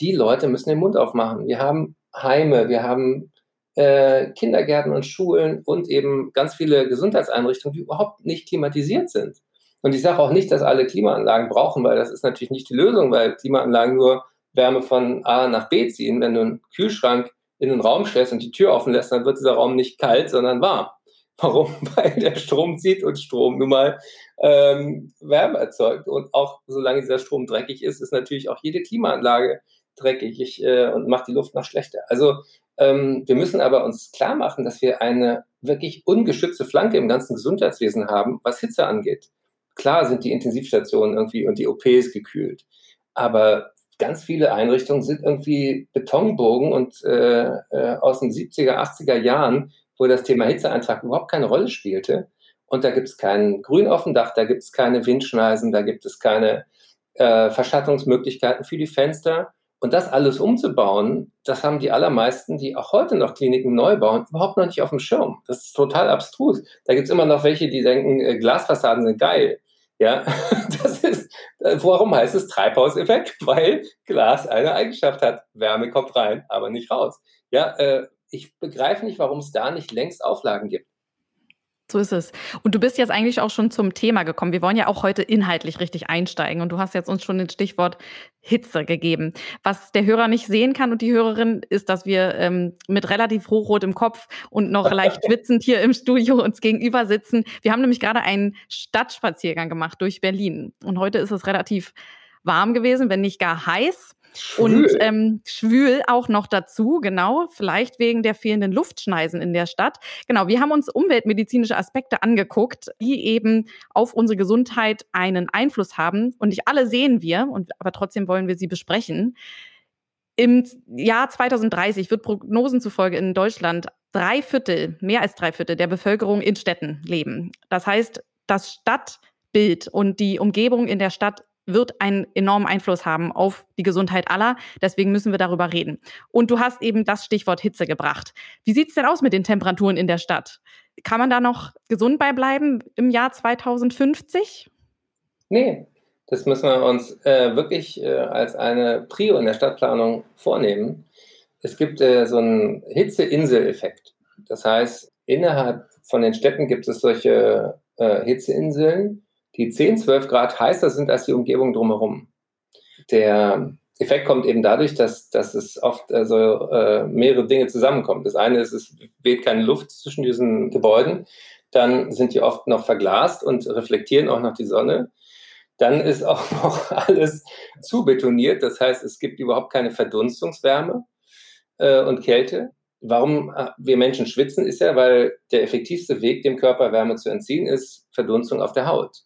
S3: Die Leute müssen den Mund aufmachen. Wir haben Heime, wir haben äh, Kindergärten und Schulen und eben ganz viele Gesundheitseinrichtungen, die überhaupt nicht klimatisiert sind. Und ich sage auch nicht, dass alle Klimaanlagen brauchen, weil das ist natürlich nicht die Lösung, weil Klimaanlagen nur Wärme von A nach B ziehen. Wenn du einen Kühlschrank in den Raum stellst und die Tür offen lässt, dann wird dieser Raum nicht kalt, sondern warm. Warum? Weil der Strom zieht und Strom nun mal ähm, Wärme erzeugt. Und auch solange dieser Strom dreckig ist, ist natürlich auch jede Klimaanlage dreckig ich, äh, und macht die Luft noch schlechter. Also ähm, wir müssen aber uns klar machen, dass wir eine wirklich ungeschützte Flanke im ganzen Gesundheitswesen haben, was Hitze angeht. Klar sind die Intensivstationen irgendwie und die OPs gekühlt, aber ganz viele Einrichtungen sind irgendwie Betonburgen und äh, äh, aus den 70er, 80er Jahren, wo das Thema Hitzeeintrag überhaupt keine Rolle spielte. Und da gibt es kein Grün auf dem Dach, da gibt es keine Windschneisen, da gibt es keine äh, Verschattungsmöglichkeiten für die Fenster. Und das alles umzubauen, das haben die allermeisten, die auch heute noch Kliniken neu bauen, überhaupt noch nicht auf dem Schirm. Das ist total abstrus. Da gibt es immer noch welche, die denken, äh, Glasfassaden sind geil. Ja, das ist, äh, warum heißt es Treibhauseffekt? Weil Glas eine Eigenschaft hat. Wärme kommt rein, aber nicht raus. Ja, äh, ich begreife nicht, warum es da nicht längst Auflagen gibt.
S2: So ist es. Und du bist jetzt eigentlich auch schon zum Thema gekommen. Wir wollen ja auch heute inhaltlich richtig einsteigen. Und du hast jetzt uns schon das Stichwort Hitze gegeben. Was der Hörer nicht sehen kann und die Hörerin, ist, dass wir ähm, mit relativ hochrotem Kopf und noch leicht schwitzend hier im Studio uns gegenüber sitzen. Wir haben nämlich gerade einen Stadtspaziergang gemacht durch Berlin. Und heute ist es relativ warm gewesen, wenn nicht gar heiß. Schwül. Und ähm, schwül auch noch dazu, genau, vielleicht wegen der fehlenden Luftschneisen in der Stadt. Genau, wir haben uns umweltmedizinische Aspekte angeguckt, die eben auf unsere Gesundheit einen Einfluss haben. Und nicht alle sehen wir, und, aber trotzdem wollen wir sie besprechen. Im Jahr 2030 wird Prognosen zufolge in Deutschland drei Viertel, mehr als drei Viertel der Bevölkerung in Städten leben. Das heißt, das Stadtbild und die Umgebung in der Stadt wird einen enormen Einfluss haben auf die Gesundheit aller. Deswegen müssen wir darüber reden. Und du hast eben das Stichwort Hitze gebracht. Wie sieht es denn aus mit den Temperaturen in der Stadt? Kann man da noch gesund bei bleiben im Jahr 2050?
S3: Nee, das müssen wir uns äh, wirklich äh, als eine Prio in der Stadtplanung vornehmen. Es gibt äh, so einen Hitzeinsel-Effekt. Das heißt, innerhalb von den Städten gibt es solche äh, Hitzeinseln, die 10, 12 Grad heißer sind als die Umgebung drumherum. Der Effekt kommt eben dadurch, dass, dass es oft also, äh, mehrere Dinge zusammenkommen. Das eine ist, es weht keine Luft zwischen diesen Gebäuden. Dann sind die oft noch verglast und reflektieren auch noch die Sonne. Dann ist auch noch alles zu betoniert. Das heißt, es gibt überhaupt keine Verdunstungswärme äh, und Kälte. Warum äh, wir Menschen schwitzen, ist ja, weil der effektivste Weg, dem Körper Wärme zu entziehen, ist Verdunstung auf der Haut.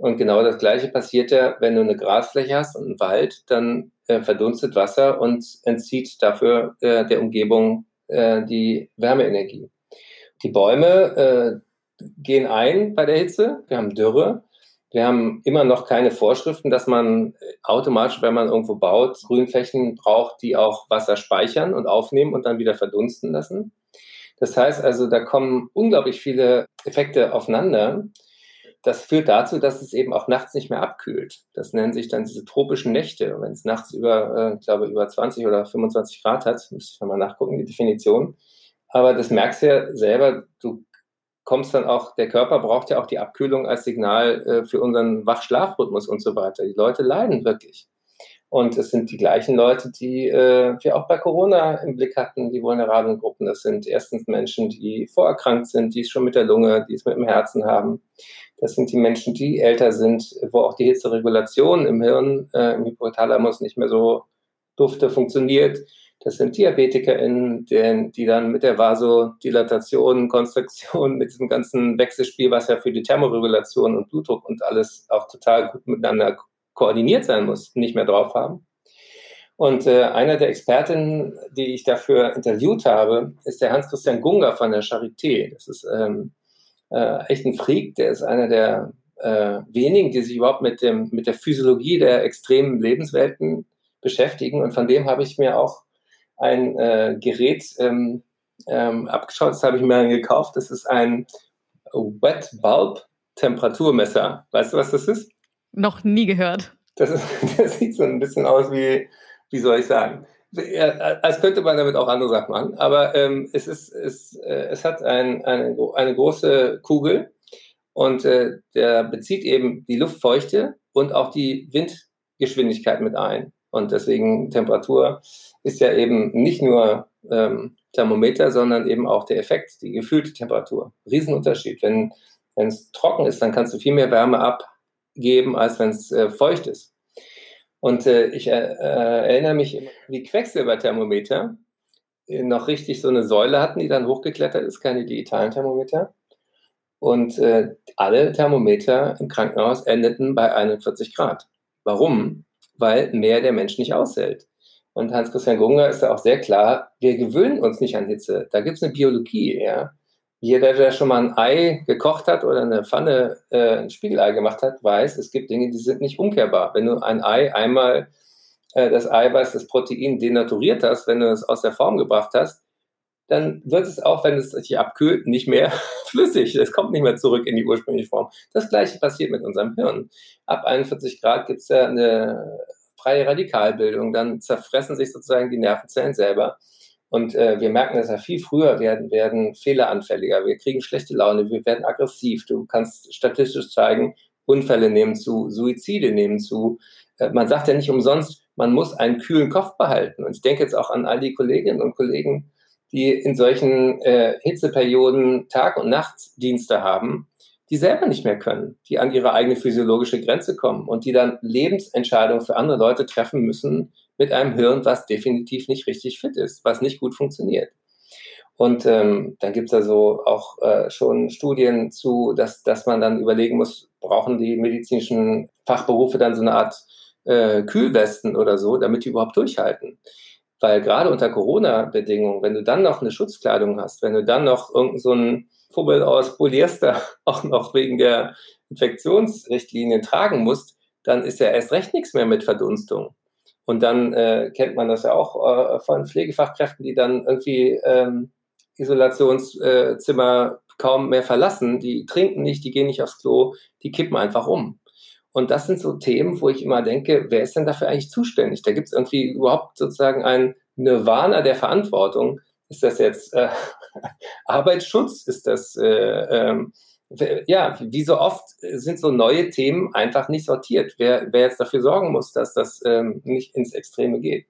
S3: Und genau das Gleiche passiert ja, wenn du eine Grasfläche hast und einen Wald, dann äh, verdunstet Wasser und entzieht dafür äh, der Umgebung äh, die Wärmeenergie. Die Bäume äh, gehen ein bei der Hitze. Wir haben Dürre. Wir haben immer noch keine Vorschriften, dass man automatisch, wenn man irgendwo baut, Grünflächen braucht, die auch Wasser speichern und aufnehmen und dann wieder verdunsten lassen. Das heißt also, da kommen unglaublich viele Effekte aufeinander das führt dazu, dass es eben auch nachts nicht mehr abkühlt. Das nennen sich dann diese tropischen Nächte. Wenn es nachts über, äh, ich glaube, über 20 oder 25 Grad hat, müsste ich nochmal nachgucken, die Definition. Aber das merkst du ja selber, du kommst dann auch, der Körper braucht ja auch die Abkühlung als Signal äh, für unseren Wach-Schlaf-Rhythmus und so weiter. Die Leute leiden wirklich. Und es sind die gleichen Leute, die äh, wir auch bei Corona im Blick hatten, die vulnerablen Gruppen. Das sind erstens Menschen, die vorerkrankt sind, die es schon mit der Lunge, die es mit dem Herzen haben. Das sind die Menschen, die älter sind, wo auch die Hitzeregulation im Hirn, äh, im Hypothalamus nicht mehr so dufte funktioniert. Das sind DiabetikerInnen, die, die dann mit der Vasodilatation, Konstruktion, mit diesem ganzen Wechselspiel, was ja für die Thermoregulation und Blutdruck und alles auch total gut miteinander koordiniert sein muss, nicht mehr drauf haben. Und äh, einer der Expertinnen, die ich dafür interviewt habe, ist der Hans-Christian Gunger von der Charité. Das ist ähm, äh, echt ein Freak, der ist einer der äh, wenigen, die sich überhaupt mit, dem, mit der Physiologie der extremen Lebenswelten beschäftigen. Und von dem habe ich mir auch ein äh, Gerät ähm, ähm, abgeschaut. Das habe ich mir gekauft. Das ist ein Wet Bulb Temperaturmesser. Weißt du, was das ist?
S2: Noch nie gehört.
S3: Das, ist, das sieht so ein bisschen aus wie, wie soll ich sagen, als könnte man damit auch andere Sachen machen, aber ähm, es, ist, es, äh, es hat ein, eine, eine große Kugel und äh, der bezieht eben die Luftfeuchte und auch die Windgeschwindigkeit mit ein. Und deswegen Temperatur ist ja eben nicht nur ähm, Thermometer, sondern eben auch der Effekt, die gefühlte Temperatur. Riesenunterschied. Wenn es trocken ist, dann kannst du viel mehr Wärme abgeben, als wenn es äh, feucht ist. Und äh, ich äh, äh erinnere mich, wie Quecksilberthermometer äh, noch richtig so eine Säule hatten, die dann hochgeklettert ist, keine digitalen Thermometer. Und äh, alle Thermometer im Krankenhaus endeten bei 41 Grad. Warum? Weil mehr der Mensch nicht aushält. Und Hans-Christian Gunger ist da auch sehr klar, wir gewöhnen uns nicht an Hitze. Da gibt es eine Biologie, ja. Jeder, der schon mal ein Ei gekocht hat oder eine Pfanne, äh, ein Spiegelei gemacht hat, weiß, es gibt Dinge, die sind nicht umkehrbar. Wenn du ein Ei einmal äh, das Eiweiß, das Protein denaturiert hast, wenn du es aus der Form gebracht hast, dann wird es auch, wenn es sich abkühlt, nicht mehr flüssig. Es kommt nicht mehr zurück in die ursprüngliche Form. Das gleiche passiert mit unserem Hirn. Ab 41 Grad gibt es ja eine freie Radikalbildung, dann zerfressen sich sozusagen die Nervenzellen selber. Und äh, wir merken dass ja viel früher, werden, werden fehleranfälliger, wir kriegen schlechte Laune, wir werden aggressiv. Du kannst statistisch zeigen, Unfälle nehmen zu, Suizide nehmen zu. Äh, man sagt ja nicht umsonst, man muss einen kühlen Kopf behalten. Und ich denke jetzt auch an all die Kolleginnen und Kollegen, die in solchen äh, Hitzeperioden Tag- und Nachtdienste haben, die selber nicht mehr können, die an ihre eigene physiologische Grenze kommen und die dann Lebensentscheidungen für andere Leute treffen müssen, mit einem Hirn, was definitiv nicht richtig fit ist, was nicht gut funktioniert. Und ähm, dann gibt es also auch äh, schon Studien zu, dass, dass man dann überlegen muss, brauchen die medizinischen Fachberufe dann so eine Art äh, Kühlwesten oder so, damit die überhaupt durchhalten. Weil gerade unter Corona-Bedingungen, wenn du dann noch eine Schutzkleidung hast, wenn du dann noch irgendeinen so einen Fummel aus Polyester auch noch wegen der Infektionsrichtlinien tragen musst, dann ist ja erst recht nichts mehr mit Verdunstung. Und dann äh, kennt man das ja auch äh, von Pflegefachkräften, die dann irgendwie ähm, Isolationszimmer kaum mehr verlassen. Die trinken nicht, die gehen nicht aufs Klo, die kippen einfach um. Und das sind so Themen, wo ich immer denke, wer ist denn dafür eigentlich zuständig? Da gibt es irgendwie überhaupt sozusagen ein Nirvana der Verantwortung. Ist das jetzt äh, Arbeitsschutz? Ist das, äh, ähm, ja, wie so oft sind so neue Themen einfach nicht sortiert. Wer, wer jetzt dafür sorgen muss, dass das ähm, nicht ins Extreme geht.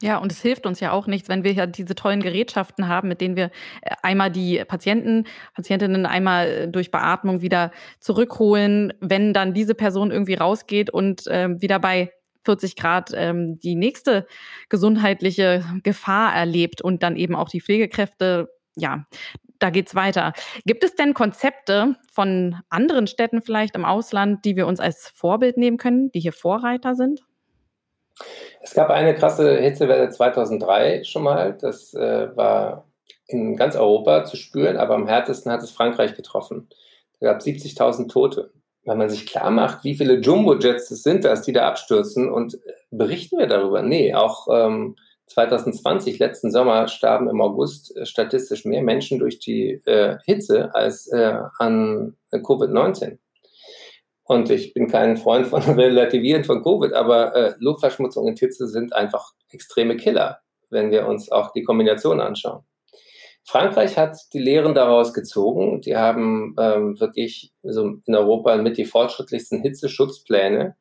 S2: Ja, und es hilft uns ja auch nichts, wenn wir ja diese tollen Gerätschaften haben, mit denen wir äh, einmal die Patienten, Patientinnen einmal äh, durch Beatmung wieder zurückholen, wenn dann diese Person irgendwie rausgeht und äh, wieder bei 40 Grad ähm, die nächste gesundheitliche Gefahr erlebt und dann eben auch die Pflegekräfte, ja, da geht's weiter. Gibt es denn Konzepte von anderen Städten vielleicht im Ausland, die wir uns als Vorbild nehmen können, die hier Vorreiter sind?
S3: Es gab eine krasse Hitzewelle 2003 schon mal. Das äh, war in ganz Europa zu spüren, aber am härtesten hat es Frankreich getroffen. Da gab es 70.000 Tote. Wenn man sich klar macht, wie viele Jumbo-Jets es sind das, die da abstürzen und berichten wir darüber? Nee, auch ähm, 2020, letzten Sommer, starben im August äh, statistisch mehr Menschen durch die äh, Hitze als äh, an Covid-19. Und ich bin kein Freund von Relativieren von Covid, aber äh, Luftverschmutzung und Hitze sind einfach extreme Killer, wenn wir uns auch die Kombination anschauen. Frankreich hat die Lehren daraus gezogen. Die haben ähm, wirklich so in Europa mit die fortschrittlichsten Hitzeschutzpläne.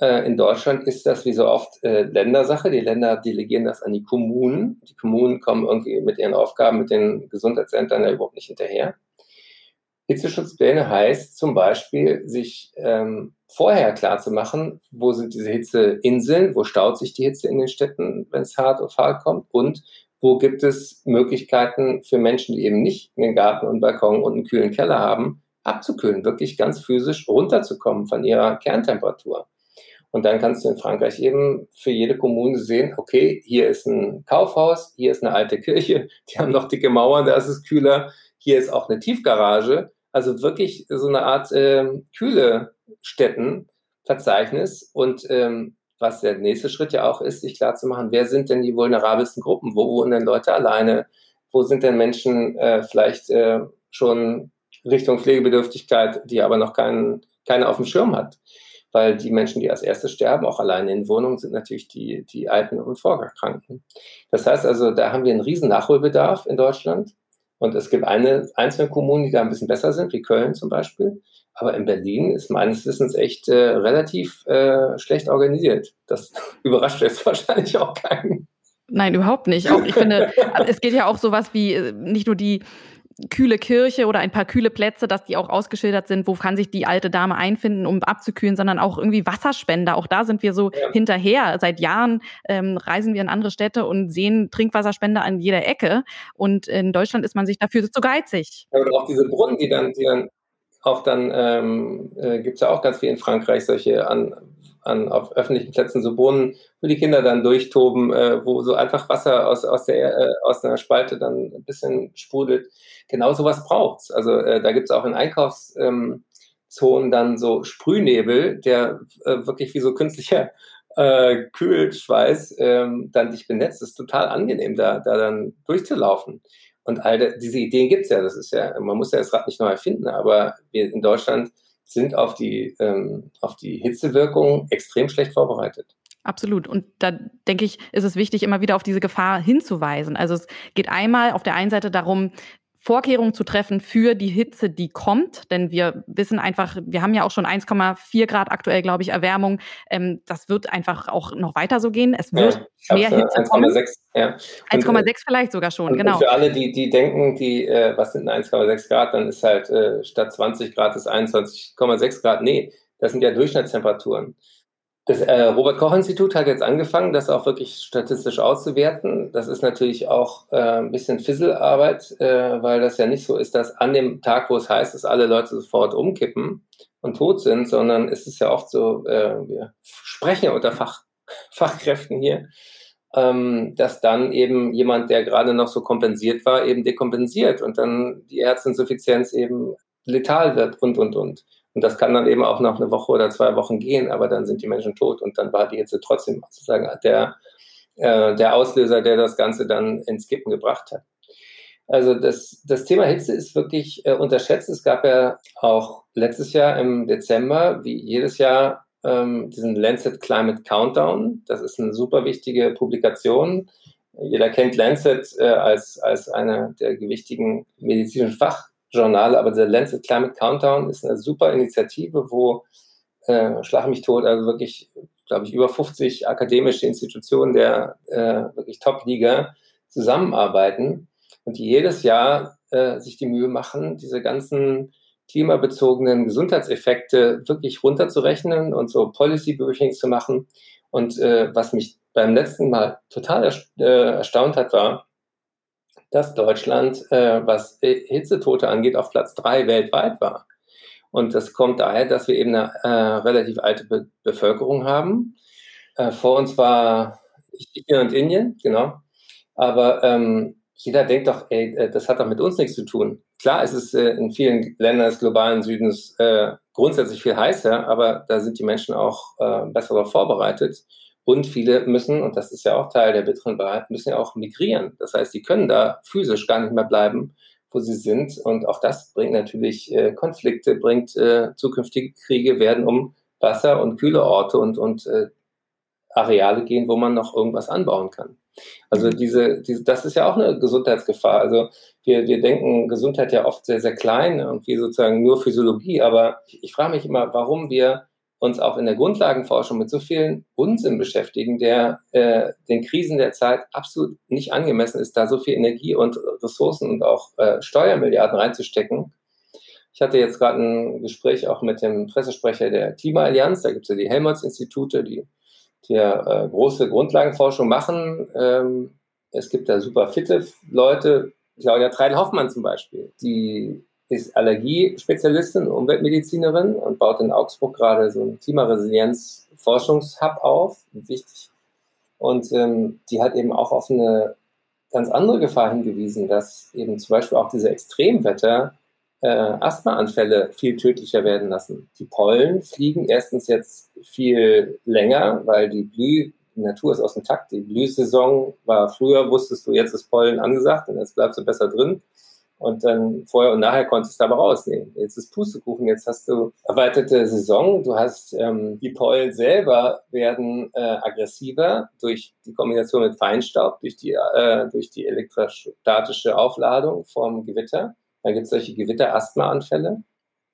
S3: Äh, in Deutschland ist das wie so oft äh, Ländersache. Die Länder delegieren das an die Kommunen. Die Kommunen kommen irgendwie mit ihren Aufgaben, mit den Gesundheitsämtern ja überhaupt nicht hinterher. Hitzeschutzpläne heißt zum Beispiel, sich ähm, vorher klar zu machen, wo sind diese Hitzeinseln, wo staut sich die Hitze in den Städten, wenn es hart auf hart kommt und wo gibt es Möglichkeiten für Menschen, die eben nicht einen Garten und Balkon und einen kühlen Keller haben, abzukühlen, wirklich ganz physisch runterzukommen von ihrer Kerntemperatur. Und dann kannst du in Frankreich eben für jede Kommune sehen, okay, hier ist ein Kaufhaus, hier ist eine alte Kirche, die haben noch dicke Mauern, da ist es kühler, hier ist auch eine Tiefgarage also wirklich so eine Art äh, kühle Städtenverzeichnis. Und ähm, was der nächste Schritt ja auch ist, sich klar zu machen, wer sind denn die vulnerabelsten Gruppen? Wo wohnen denn Leute alleine? Wo sind denn Menschen äh, vielleicht äh, schon Richtung Pflegebedürftigkeit, die aber noch keinen, keine auf dem Schirm hat? Weil die Menschen, die als erstes sterben, auch alleine in Wohnungen, sind natürlich die, die Alten und Vorerkrankten. Das heißt also, da haben wir einen riesen Nachholbedarf in Deutschland. Und es gibt eine, einzelne Kommunen, die da ein bisschen besser sind, wie Köln zum Beispiel. Aber in Berlin ist meines Wissens echt äh, relativ äh, schlecht organisiert. Das überrascht jetzt wahrscheinlich auch keinen.
S2: Nein, überhaupt nicht. Auch ich finde, es geht ja auch sowas wie äh, nicht nur die kühle Kirche oder ein paar kühle Plätze, dass die auch ausgeschildert sind, wo kann sich die alte Dame einfinden, um abzukühlen, sondern auch irgendwie Wasserspender. Auch da sind wir so ja. hinterher. Seit Jahren ähm, reisen wir in andere Städte und sehen Trinkwasserspender an jeder Ecke. Und in Deutschland ist man sich dafür zu geizig.
S3: Ja, oder auch diese Brunnen, die dann, die dann auch dann ähm, äh, gibt es ja auch ganz viel in Frankreich solche an, an auf öffentlichen Plätzen so Brunnen, wo die Kinder dann durchtoben, äh, wo so einfach Wasser aus, aus, der, äh, aus einer Spalte dann ein bisschen sprudelt. Genau sowas braucht's. Also äh, da gibt's auch in Einkaufszonen ähm, dann so Sprühnebel, der äh, wirklich wie so künstlicher äh, Kühlschweiß ähm, dann dich benetzt. Das ist total angenehm, da, da dann durchzulaufen. Und all diese Ideen gibt's ja. Das ist ja, man muss ja das Rad nicht neu erfinden, aber wir in Deutschland sind auf die, ähm, auf die Hitzewirkung extrem schlecht vorbereitet.
S2: Absolut. Und da denke ich, ist es wichtig, immer wieder auf diese Gefahr hinzuweisen. Also es geht einmal auf der einen Seite darum, Vorkehrungen zu treffen für die Hitze, die kommt. Denn wir wissen einfach, wir haben ja auch schon 1,4 Grad aktuell, glaube ich, Erwärmung. Ähm, das wird einfach auch noch weiter so gehen. Es wird ja, mehr Hitze 1,6 ja. 1,6 äh, vielleicht sogar schon,
S3: und,
S2: genau.
S3: Und für alle, die, die denken, die, äh, was sind 1,6 Grad, dann ist halt äh, statt 20 Grad ist 21,6 Grad. Nee, das sind ja Durchschnittstemperaturen. Das äh, Robert-Koch-Institut hat jetzt angefangen, das auch wirklich statistisch auszuwerten. Das ist natürlich auch äh, ein bisschen Fisselarbeit, äh, weil das ja nicht so ist, dass an dem Tag, wo es heißt, dass alle Leute sofort umkippen und tot sind, sondern es ist ja oft so, äh, wir sprechen ja unter Fach, Fachkräften hier, ähm, dass dann eben jemand, der gerade noch so kompensiert war, eben dekompensiert und dann die Herzinsuffizienz eben letal wird und, und, und. Und das kann dann eben auch noch eine Woche oder zwei Wochen gehen, aber dann sind die Menschen tot und dann war die Hitze trotzdem sozusagen der, äh, der Auslöser, der das Ganze dann ins Kippen gebracht hat. Also das, das Thema Hitze ist wirklich äh, unterschätzt. Es gab ja auch letztes Jahr im Dezember, wie jedes Jahr, ähm, diesen Lancet Climate Countdown. Das ist eine super wichtige Publikation. Jeder kennt Lancet äh, als, als eine der gewichtigen medizinischen Fachjournale, aber der Lancet Climate Countdown ist eine super Initiative, wo äh, schlag mich tot, also wirklich, glaube ich, über 50 akademische Institutionen der äh, wirklich Top-Liga zusammenarbeiten und die jedes Jahr äh, sich die Mühe machen, diese ganzen klimabezogenen Gesundheitseffekte wirklich runterzurechnen und so Policy Briefings zu machen. Und äh, was mich beim letzten Mal total äh, erstaunt hat, war, dass Deutschland, äh, was Hitzetote angeht, auf Platz drei weltweit war. Und das kommt daher, dass wir eben eine äh, relativ alte Be Bevölkerung haben. Äh, vor uns war China und Indien, genau. Aber ähm, jeder denkt doch, ey, äh, das hat doch mit uns nichts zu tun. Klar, es ist äh, in vielen Ländern des globalen Südens äh, grundsätzlich viel heißer, aber da sind die Menschen auch äh, besser darauf vorbereitet. Und viele müssen, und das ist ja auch Teil der bitteren Wahrheit, müssen ja auch migrieren. Das heißt, die können da physisch gar nicht mehr bleiben, wo sie sind. Und auch das bringt natürlich äh, Konflikte, bringt äh, zukünftige Kriege, werden um Wasser und kühle Orte und, und äh, Areale gehen, wo man noch irgendwas anbauen kann. Also mhm. diese, diese, das ist ja auch eine Gesundheitsgefahr. Also wir, wir denken Gesundheit ja oft sehr, sehr klein und wie sozusagen nur Physiologie. Aber ich frage mich immer, warum wir uns auch in der Grundlagenforschung mit so vielen Unsinn beschäftigen, der äh, den Krisen der Zeit absolut nicht angemessen ist, da so viel Energie und Ressourcen und auch äh, Steuermilliarden reinzustecken. Ich hatte jetzt gerade ein Gespräch auch mit dem Pressesprecher der Klimaallianz. Da gibt es ja die Helmholtz-Institute, die die äh, große Grundlagenforschung machen. Ähm, es gibt da super fitte Leute, Claudia Treidel-Hoffmann zum Beispiel, die ist Allergiespezialistin, Umweltmedizinerin und baut in Augsburg gerade so einen Klimaresilienz-Forschungshub auf, wichtig. Und ähm, die hat eben auch auf eine ganz andere Gefahr hingewiesen, dass eben zum Beispiel auch diese Extremwetter äh, Asthmaanfälle viel tödlicher werden lassen. Die Pollen fliegen erstens jetzt viel länger, weil die Blüh, die Natur ist aus dem Takt. Die Blühsaison war früher, wusstest du, jetzt ist Pollen angesagt und jetzt bleibst du besser drin. Und dann vorher und nachher konntest du aber rausnehmen. Jetzt ist Pustekuchen, jetzt hast du erweiterte Saison. Du hast ähm, die Pollen selber werden äh, aggressiver durch die Kombination mit Feinstaub, durch die, äh, durch die elektrostatische Aufladung vom Gewitter. Dann gibt es solche Gewitter-Asthma-Anfälle.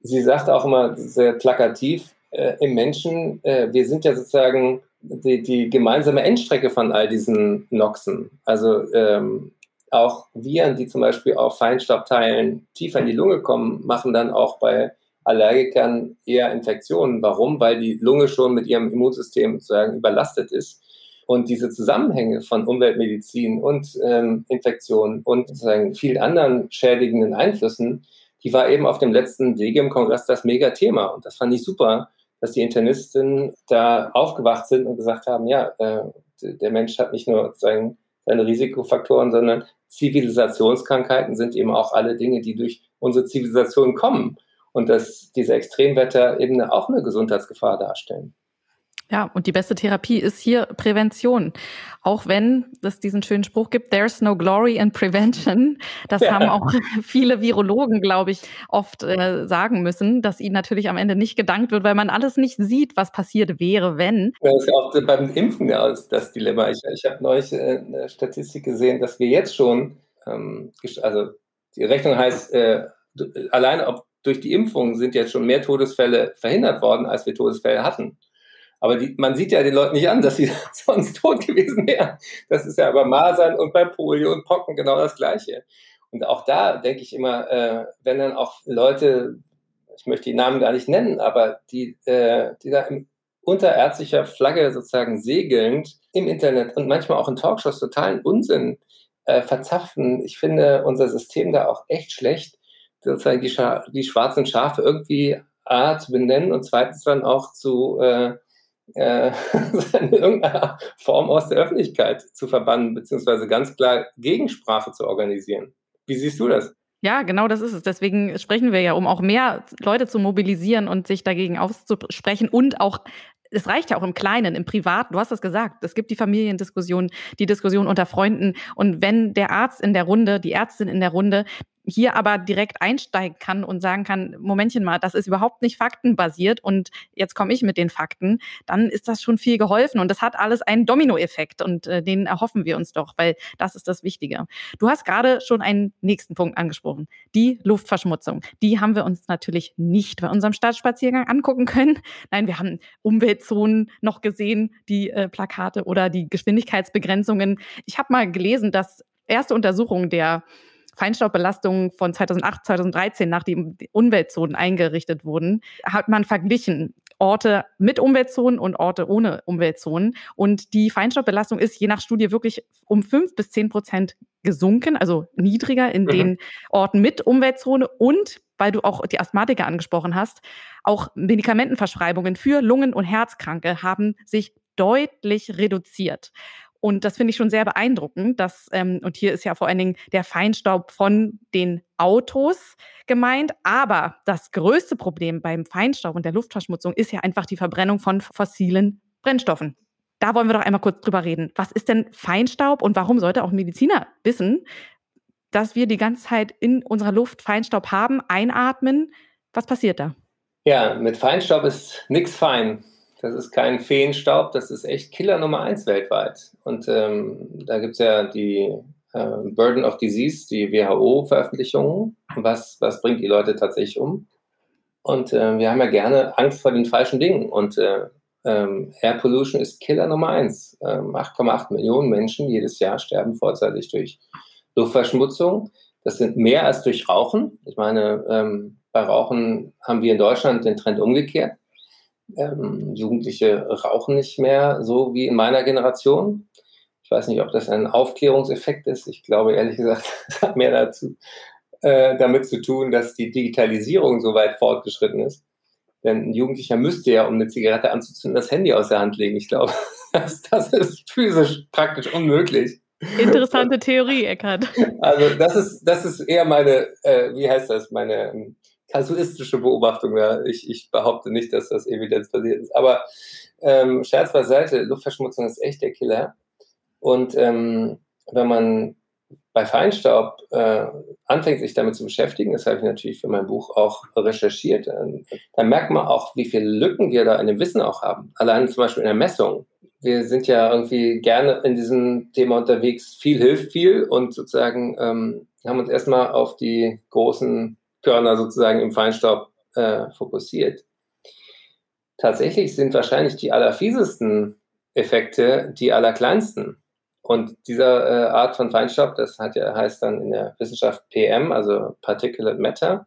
S3: Sie sagt auch immer sehr plakativ äh, im Menschen, äh, wir sind ja sozusagen die, die, gemeinsame Endstrecke von all diesen Noxen. Also ähm, auch Viren, die zum Beispiel auf Feinstaubteilen tiefer in die Lunge kommen, machen dann auch bei Allergikern eher Infektionen. Warum? Weil die Lunge schon mit ihrem Immunsystem sozusagen überlastet ist. Und diese Zusammenhänge von Umweltmedizin und ähm, Infektionen und sozusagen vielen anderen schädigenden Einflüssen, die war eben auf dem letzten Legium-Kongress das Mega-Thema. Und das fand ich super, dass die Internisten da aufgewacht sind und gesagt haben, ja, äh, der Mensch hat nicht nur sozusagen seine Risikofaktoren, sondern Zivilisationskrankheiten sind eben auch alle Dinge, die durch unsere Zivilisation kommen. Und dass diese Extremwetter eben auch eine Gesundheitsgefahr darstellen.
S2: Ja, und die beste Therapie ist hier Prävention. Auch wenn es diesen schönen Spruch gibt, there's no glory in prevention. Das ja. haben auch viele Virologen, glaube ich, oft äh, sagen müssen, dass ihnen natürlich am Ende nicht gedankt wird, weil man alles nicht sieht, was passiert wäre, wenn.
S3: Das ist auch beim Impfen ja das Dilemma. Ich, ich habe neulich äh, eine Statistik gesehen, dass wir jetzt schon, ähm, also die Rechnung heißt, äh, alleine ob durch die Impfung sind jetzt schon mehr Todesfälle verhindert worden, als wir Todesfälle hatten. Aber die, man sieht ja den Leuten nicht an, dass sie sonst tot gewesen wären. Das ist ja bei Masern und bei Polio und Pocken genau das Gleiche. Und auch da denke ich immer, äh, wenn dann auch Leute, ich möchte die Namen gar nicht nennen, aber die, äh, die da im, unter Flagge sozusagen segelnd im Internet und manchmal auch in Talkshows totalen Unsinn äh, verzapfen. Ich finde unser System da auch echt schlecht, sozusagen die, Scha die schwarzen Schafe irgendwie A zu benennen und zweitens dann auch zu äh, äh, in irgendeiner Form aus der Öffentlichkeit zu verbannen, beziehungsweise ganz klar Gegensprache zu organisieren. Wie siehst du das?
S2: Ja, genau das ist es. Deswegen sprechen wir ja, um auch mehr Leute zu mobilisieren und sich dagegen auszusprechen und auch es reicht ja auch im Kleinen, im Privaten. Du hast das gesagt. Es gibt die Familiendiskussion, die Diskussion unter Freunden. Und wenn der Arzt in der Runde, die Ärztin in der Runde hier aber direkt einsteigen kann und sagen kann, Momentchen mal, das ist überhaupt nicht faktenbasiert und jetzt komme ich mit den Fakten, dann ist das schon viel geholfen und das hat alles einen Dominoeffekt und äh, den erhoffen wir uns doch, weil das ist das Wichtige. Du hast gerade schon einen nächsten Punkt angesprochen, die Luftverschmutzung. Die haben wir uns natürlich nicht bei unserem Stadtspaziergang angucken können. Nein, wir haben Umweltzonen noch gesehen, die äh, Plakate oder die Geschwindigkeitsbegrenzungen. Ich habe mal gelesen, dass erste Untersuchungen der Feinstaubbelastung von 2008, 2013, nachdem Umweltzonen eingerichtet wurden, hat man verglichen Orte mit Umweltzonen und Orte ohne Umweltzonen. Und die Feinstaubbelastung ist je nach Studie wirklich um fünf bis zehn Prozent gesunken, also niedriger in mhm. den Orten mit Umweltzone und weil du auch die Asthmatiker angesprochen hast, auch Medikamentenverschreibungen für Lungen- und Herzkranke haben sich deutlich reduziert. Und das finde ich schon sehr beeindruckend, dass, ähm, und hier ist ja vor allen Dingen der Feinstaub von den Autos gemeint. Aber das größte Problem beim Feinstaub und der Luftverschmutzung ist ja einfach die Verbrennung von fossilen Brennstoffen. Da wollen wir doch einmal kurz drüber reden. Was ist denn Feinstaub und warum sollte auch ein Mediziner wissen, dass wir die ganze Zeit in unserer Luft Feinstaub haben, einatmen? Was passiert da?
S3: Ja, mit Feinstaub ist nichts fein. Das ist kein Feenstaub, das ist echt Killer Nummer eins weltweit. Und ähm, da gibt es ja die äh, Burden of Disease, die WHO-Veröffentlichungen. Was, was bringt die Leute tatsächlich um? Und äh, wir haben ja gerne Angst vor den falschen Dingen. Und äh, ähm, Air Pollution ist Killer Nummer eins. 8,8 ähm, Millionen Menschen jedes Jahr sterben vorzeitig durch Luftverschmutzung. Das sind mehr als durch Rauchen. Ich meine, ähm, bei Rauchen haben wir in Deutschland den Trend umgekehrt. Ähm, Jugendliche rauchen nicht mehr so wie in meiner Generation. Ich weiß nicht, ob das ein Aufklärungseffekt ist. Ich glaube ehrlich gesagt, es hat mehr dazu, äh, damit zu tun, dass die Digitalisierung so weit fortgeschritten ist. Denn ein Jugendlicher müsste ja, um eine Zigarette anzuzünden, das Handy aus der Hand legen. Ich glaube, das, das ist physisch praktisch unmöglich.
S2: Interessante Theorie, Eckhardt.
S3: Also das ist, das ist eher meine, äh, wie heißt das, meine ähm, kasuistische Beobachtung. Ja. Ich, ich behaupte nicht, dass das evidenzbasiert ist. Aber ähm, Scherz beiseite, Luftverschmutzung ist echt der Killer. Und ähm, wenn man bei Feinstaub äh, anfängt, sich damit zu beschäftigen, das habe ich natürlich für mein Buch auch recherchiert, dann, dann merkt man auch, wie viele Lücken wir da in dem Wissen auch haben. Allein zum Beispiel in der Messung. Wir sind ja irgendwie gerne in diesem Thema unterwegs. Viel hilft viel und sozusagen ähm, haben uns erstmal auf die großen Körner sozusagen im Feinstaub äh, fokussiert. Tatsächlich sind wahrscheinlich die allerfiesesten Effekte die allerkleinsten. Und dieser äh, Art von Feinstaub, das ja, heißt dann in der Wissenschaft PM, also Particulate Matter.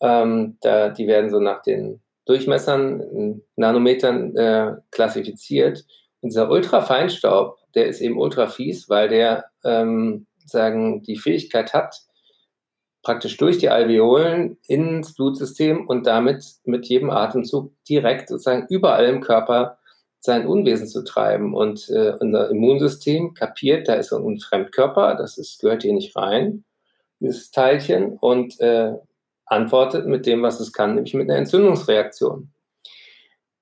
S3: Ähm, da, die werden so nach den Durchmessern Nanometern äh, klassifiziert. Und dieser Ultrafeinstaub, der ist eben ultra fies, weil der ähm, sagen, die Fähigkeit hat, praktisch durch die Alveolen ins Blutsystem und damit mit jedem Atemzug direkt sozusagen überall im Körper sein Unwesen zu treiben. Und äh, unser Immunsystem kapiert, da ist ein Fremdkörper, das ist, gehört hier nicht rein, dieses Teilchen, und äh, antwortet mit dem, was es kann, nämlich mit einer Entzündungsreaktion.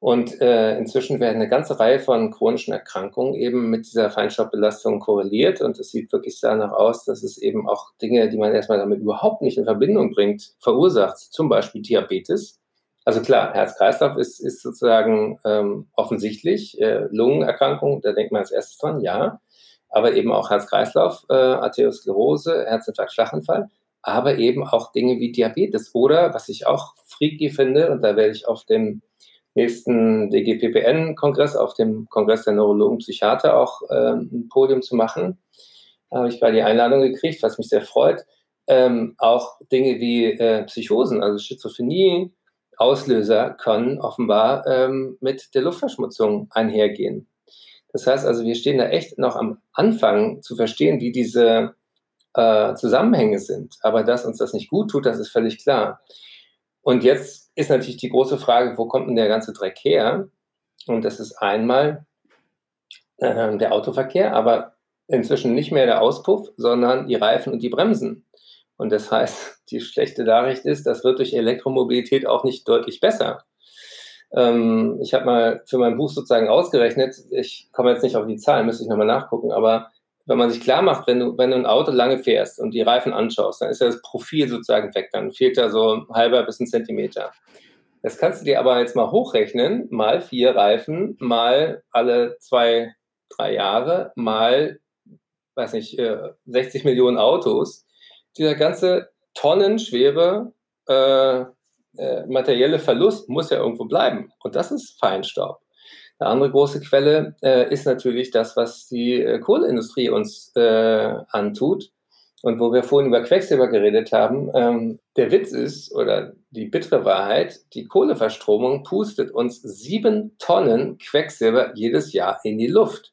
S3: Und äh, inzwischen werden eine ganze Reihe von chronischen Erkrankungen eben mit dieser Feinstaubbelastung korreliert. Und es sieht wirklich danach aus, dass es eben auch Dinge, die man erstmal damit überhaupt nicht in Verbindung bringt, verursacht. Zum Beispiel Diabetes. Also klar, Herz-Kreislauf ist, ist sozusagen ähm, offensichtlich. Äh, Lungenerkrankung, da denkt man als erstes dran, ja. Aber eben auch Herz-Kreislauf, äh, Arteriosklerose, Herzinfarkt, Schlaganfall. Aber eben auch Dinge wie Diabetes. Oder, was ich auch freaky finde, und da werde ich auf dem nächsten DGPPN-Kongress, auf dem Kongress der Neurologen Psychiater auch ähm, ein Podium zu machen. Da habe ich gerade die Einladung gekriegt, was mich sehr freut. Ähm, auch Dinge wie äh, Psychosen, also Schizophrenie, Auslöser können offenbar ähm, mit der Luftverschmutzung einhergehen. Das heißt also, wir stehen da echt noch am Anfang zu verstehen, wie diese äh, Zusammenhänge sind. Aber dass uns das nicht gut tut, das ist völlig klar. Und jetzt ist natürlich die große Frage, wo kommt denn der ganze Dreck her? Und das ist einmal äh, der Autoverkehr, aber inzwischen nicht mehr der Auspuff, sondern die Reifen und die Bremsen. Und das heißt, die schlechte Nachricht ist, das wird durch Elektromobilität auch nicht deutlich besser. Ähm, ich habe mal für mein Buch sozusagen ausgerechnet, ich komme jetzt nicht auf die Zahlen, müsste ich nochmal nachgucken, aber wenn man sich klar macht, wenn du, wenn du ein Auto lange fährst und die Reifen anschaust, dann ist ja das Profil sozusagen weg, dann fehlt da so ein halber bis ein Zentimeter. Das kannst du dir aber jetzt mal hochrechnen, mal vier Reifen, mal alle zwei, drei Jahre, mal, weiß nicht, 60 äh, Millionen Autos. Dieser ganze tonnenschwere äh, äh, materielle Verlust muss ja irgendwo bleiben. Und das ist Feinstaub. Eine andere große Quelle äh, ist natürlich das, was die äh, Kohleindustrie uns äh, antut. Und wo wir vorhin über Quecksilber geredet haben, ähm, der Witz ist oder die bittere Wahrheit, die Kohleverstromung pustet uns sieben Tonnen Quecksilber jedes Jahr in die Luft,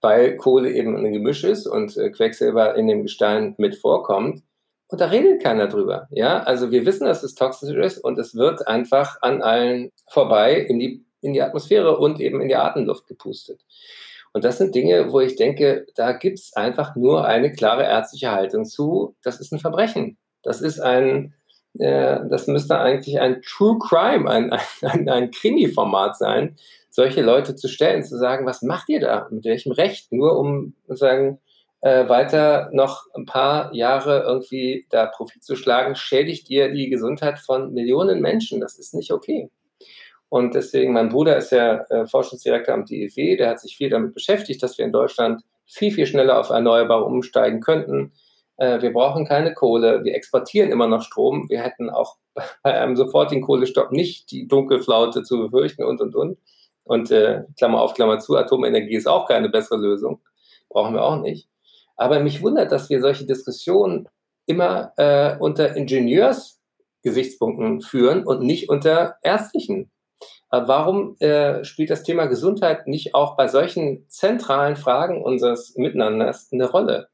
S3: weil Kohle eben ein Gemisch ist und äh, Quecksilber in dem Gestein mit vorkommt. Und da redet keiner drüber. Ja, also wir wissen, dass es toxisch ist und es wird einfach an allen vorbei in die, in die Atmosphäre und eben in die Atemluft gepustet. Und das sind Dinge, wo ich denke, da gibt es einfach nur eine klare ärztliche Haltung zu. Das ist ein Verbrechen. Das ist ein, äh, das müsste eigentlich ein True Crime, ein, ein, ein Krimi-Format sein, solche Leute zu stellen, zu sagen, was macht ihr da? Mit welchem Recht? Nur um sagen, äh, weiter noch ein paar Jahre irgendwie da Profit zu schlagen, schädigt ihr die Gesundheit von Millionen Menschen. Das ist nicht okay. Und deswegen, mein Bruder ist ja äh, Forschungsdirektor am DEW, der hat sich viel damit beschäftigt, dass wir in Deutschland viel, viel schneller auf Erneuerbare umsteigen könnten. Äh, wir brauchen keine Kohle, wir exportieren immer noch Strom. Wir hätten auch bei einem sofortigen Kohlestopp nicht die Dunkelflaute zu befürchten und, und, und. Und äh, Klammer auf, Klammer zu, Atomenergie ist auch keine bessere Lösung. Brauchen wir auch nicht. Aber mich wundert, dass wir solche Diskussionen immer äh, unter Ingenieursgesichtspunkten führen und nicht unter ärztlichen. Aber warum äh, spielt das Thema Gesundheit nicht auch bei solchen zentralen Fragen unseres Miteinanders eine Rolle?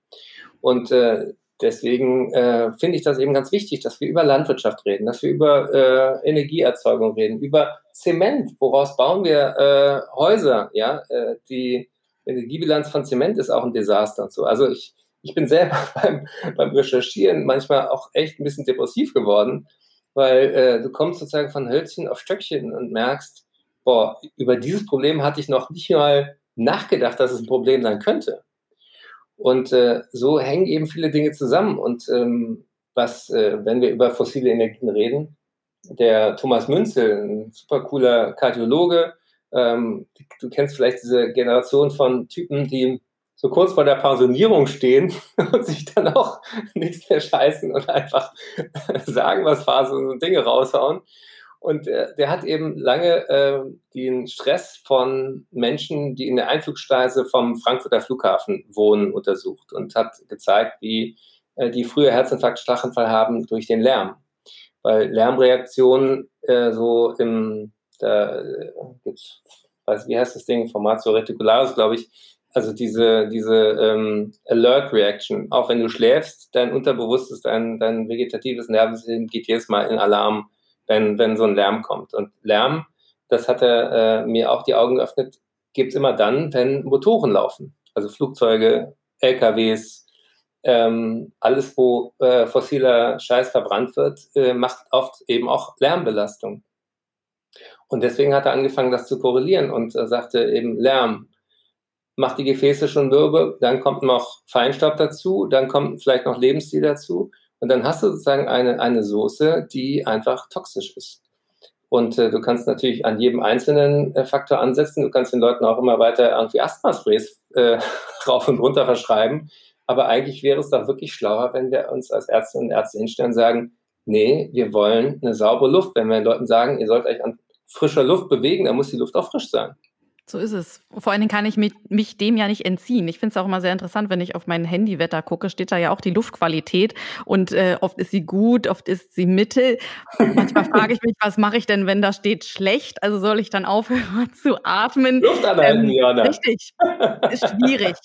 S3: Und äh, deswegen äh, finde ich das eben ganz wichtig, dass wir über Landwirtschaft reden, dass wir über äh, Energieerzeugung reden, über Zement, woraus bauen wir äh, Häuser, ja, äh, die Energiebilanz von Zement ist auch ein Desaster und so. Also ich, ich bin selber beim, beim Recherchieren manchmal auch echt ein bisschen depressiv geworden, weil äh, du kommst sozusagen von Hölzchen auf Stöckchen und merkst, boah, über dieses Problem hatte ich noch nicht mal nachgedacht, dass es ein Problem sein könnte. Und äh, so hängen eben viele Dinge zusammen. Und ähm, was, äh, wenn wir über fossile Energien reden, der Thomas Münzel, ein super cooler Kardiologe, ähm, du kennst vielleicht diese Generation von Typen, die so kurz vor der Pensionierung stehen und sich dann auch nichts mehr scheißen und einfach sagen, was Phase und Dinge raushauen. Und äh, der hat eben lange äh, den Stress von Menschen, die in der Einflugschneise vom Frankfurter Flughafen wohnen, untersucht und hat gezeigt, wie äh, die früher Herzinfarkt, Schlaganfall haben durch den Lärm. Weil Lärmreaktionen äh, so im da äh, gibt's, weiß, wie heißt das Ding, Formatio reticularis, glaube ich, also diese, diese ähm, Alert Reaction, auch wenn du schläfst, dein Unterbewusstes, dein, dein vegetatives Nervensystem geht jedes Mal in Alarm, wenn, wenn so ein Lärm kommt. Und Lärm, das hat er äh, mir auch die Augen geöffnet, gibt es immer dann, wenn Motoren laufen. Also Flugzeuge, LKWs, ähm, alles, wo äh, fossiler Scheiß verbrannt wird, äh, macht oft eben auch Lärmbelastung. Und deswegen hat er angefangen, das zu korrelieren und er sagte eben Lärm, macht die Gefäße schon Wirbel, dann kommt noch Feinstaub dazu, dann kommt vielleicht noch Lebensstil dazu und dann hast du sozusagen eine, eine Soße, die einfach toxisch ist. Und äh, du kannst natürlich an jedem einzelnen äh, Faktor ansetzen. Du kannst den Leuten auch immer weiter irgendwie Asthma-Sprays äh, rauf und runter verschreiben. Aber eigentlich wäre es doch wirklich schlauer, wenn wir uns als Ärztinnen und Ärzte hinstellen und sagen, nee, wir wollen eine saubere Luft. Wenn wir den Leuten sagen, ihr sollt euch an frischer Luft bewegen, dann muss die Luft auch frisch sein.
S2: So ist es. Vor allen Dingen kann ich mich, mich dem ja nicht entziehen. Ich finde es auch immer sehr interessant, wenn ich auf mein Handywetter gucke, steht da ja auch die Luftqualität und äh, oft ist sie gut, oft ist sie mittel. Manchmal frage ich mich, was mache ich denn, wenn da steht schlecht? Also soll ich dann aufhören zu atmen?
S3: Luft anhalten, ähm, Jana.
S2: Richtig, ist schwierig.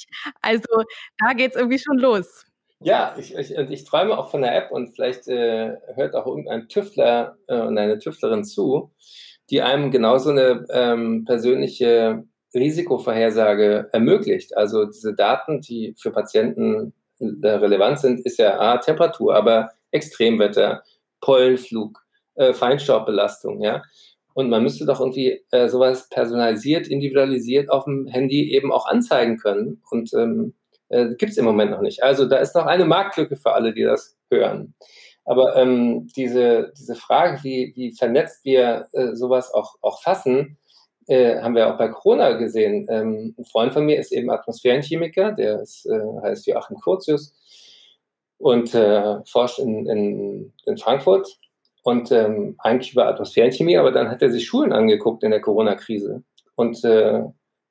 S2: Also da geht es irgendwie schon los.
S3: Ja, ich, ich, und ich träume auch von der App und vielleicht äh, hört auch irgendein Tüftler äh, und eine Tüftlerin zu die einem genauso eine ähm, persönliche Risikovorhersage ermöglicht. Also diese Daten, die für Patienten äh, relevant sind, ist ja A, Temperatur, aber Extremwetter, Pollenflug, äh, Feinstaubbelastung, ja. Und man müsste doch irgendwie äh, sowas personalisiert, individualisiert auf dem Handy eben auch anzeigen können. Und ähm, Äh, Gibt es im Moment noch nicht. Also da ist noch eine Marktlücke für alle, die das hören. Aber ähm, diese, diese Frage, wie, wie vernetzt wir äh, sowas auch, auch fassen, äh, haben wir auch bei Corona gesehen. Ähm, ein Freund von mir ist eben Atmosphärenchemiker, der ist, äh, heißt Joachim Curtius und äh, forscht in, in, in Frankfurt und ähm, eigentlich über Atmosphärenchemie, aber dann hat er sich Schulen angeguckt in der Corona-Krise und äh,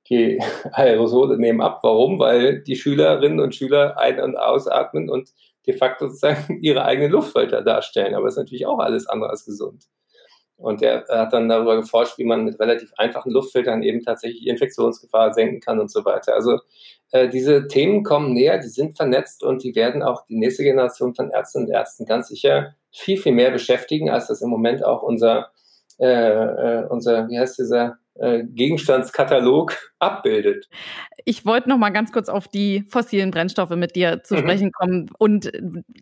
S3: die Aerosole nehmen ab. Warum? Weil die Schülerinnen und Schüler ein- und ausatmen und de facto sozusagen ihre eigenen Luftfilter darstellen. Aber es ist natürlich auch alles andere als gesund. Und er hat dann darüber geforscht, wie man mit relativ einfachen Luftfiltern eben tatsächlich die Infektionsgefahr senken kann und so weiter. Also äh, diese Themen kommen näher, die sind vernetzt und die werden auch die nächste Generation von Ärzten und Ärzten ganz sicher viel, viel mehr beschäftigen, als das im Moment auch unser, äh, äh, unser wie heißt dieser Gegenstandskatalog abbildet.
S2: Ich wollte noch mal ganz kurz auf die fossilen Brennstoffe mit dir zu mhm. sprechen kommen. Und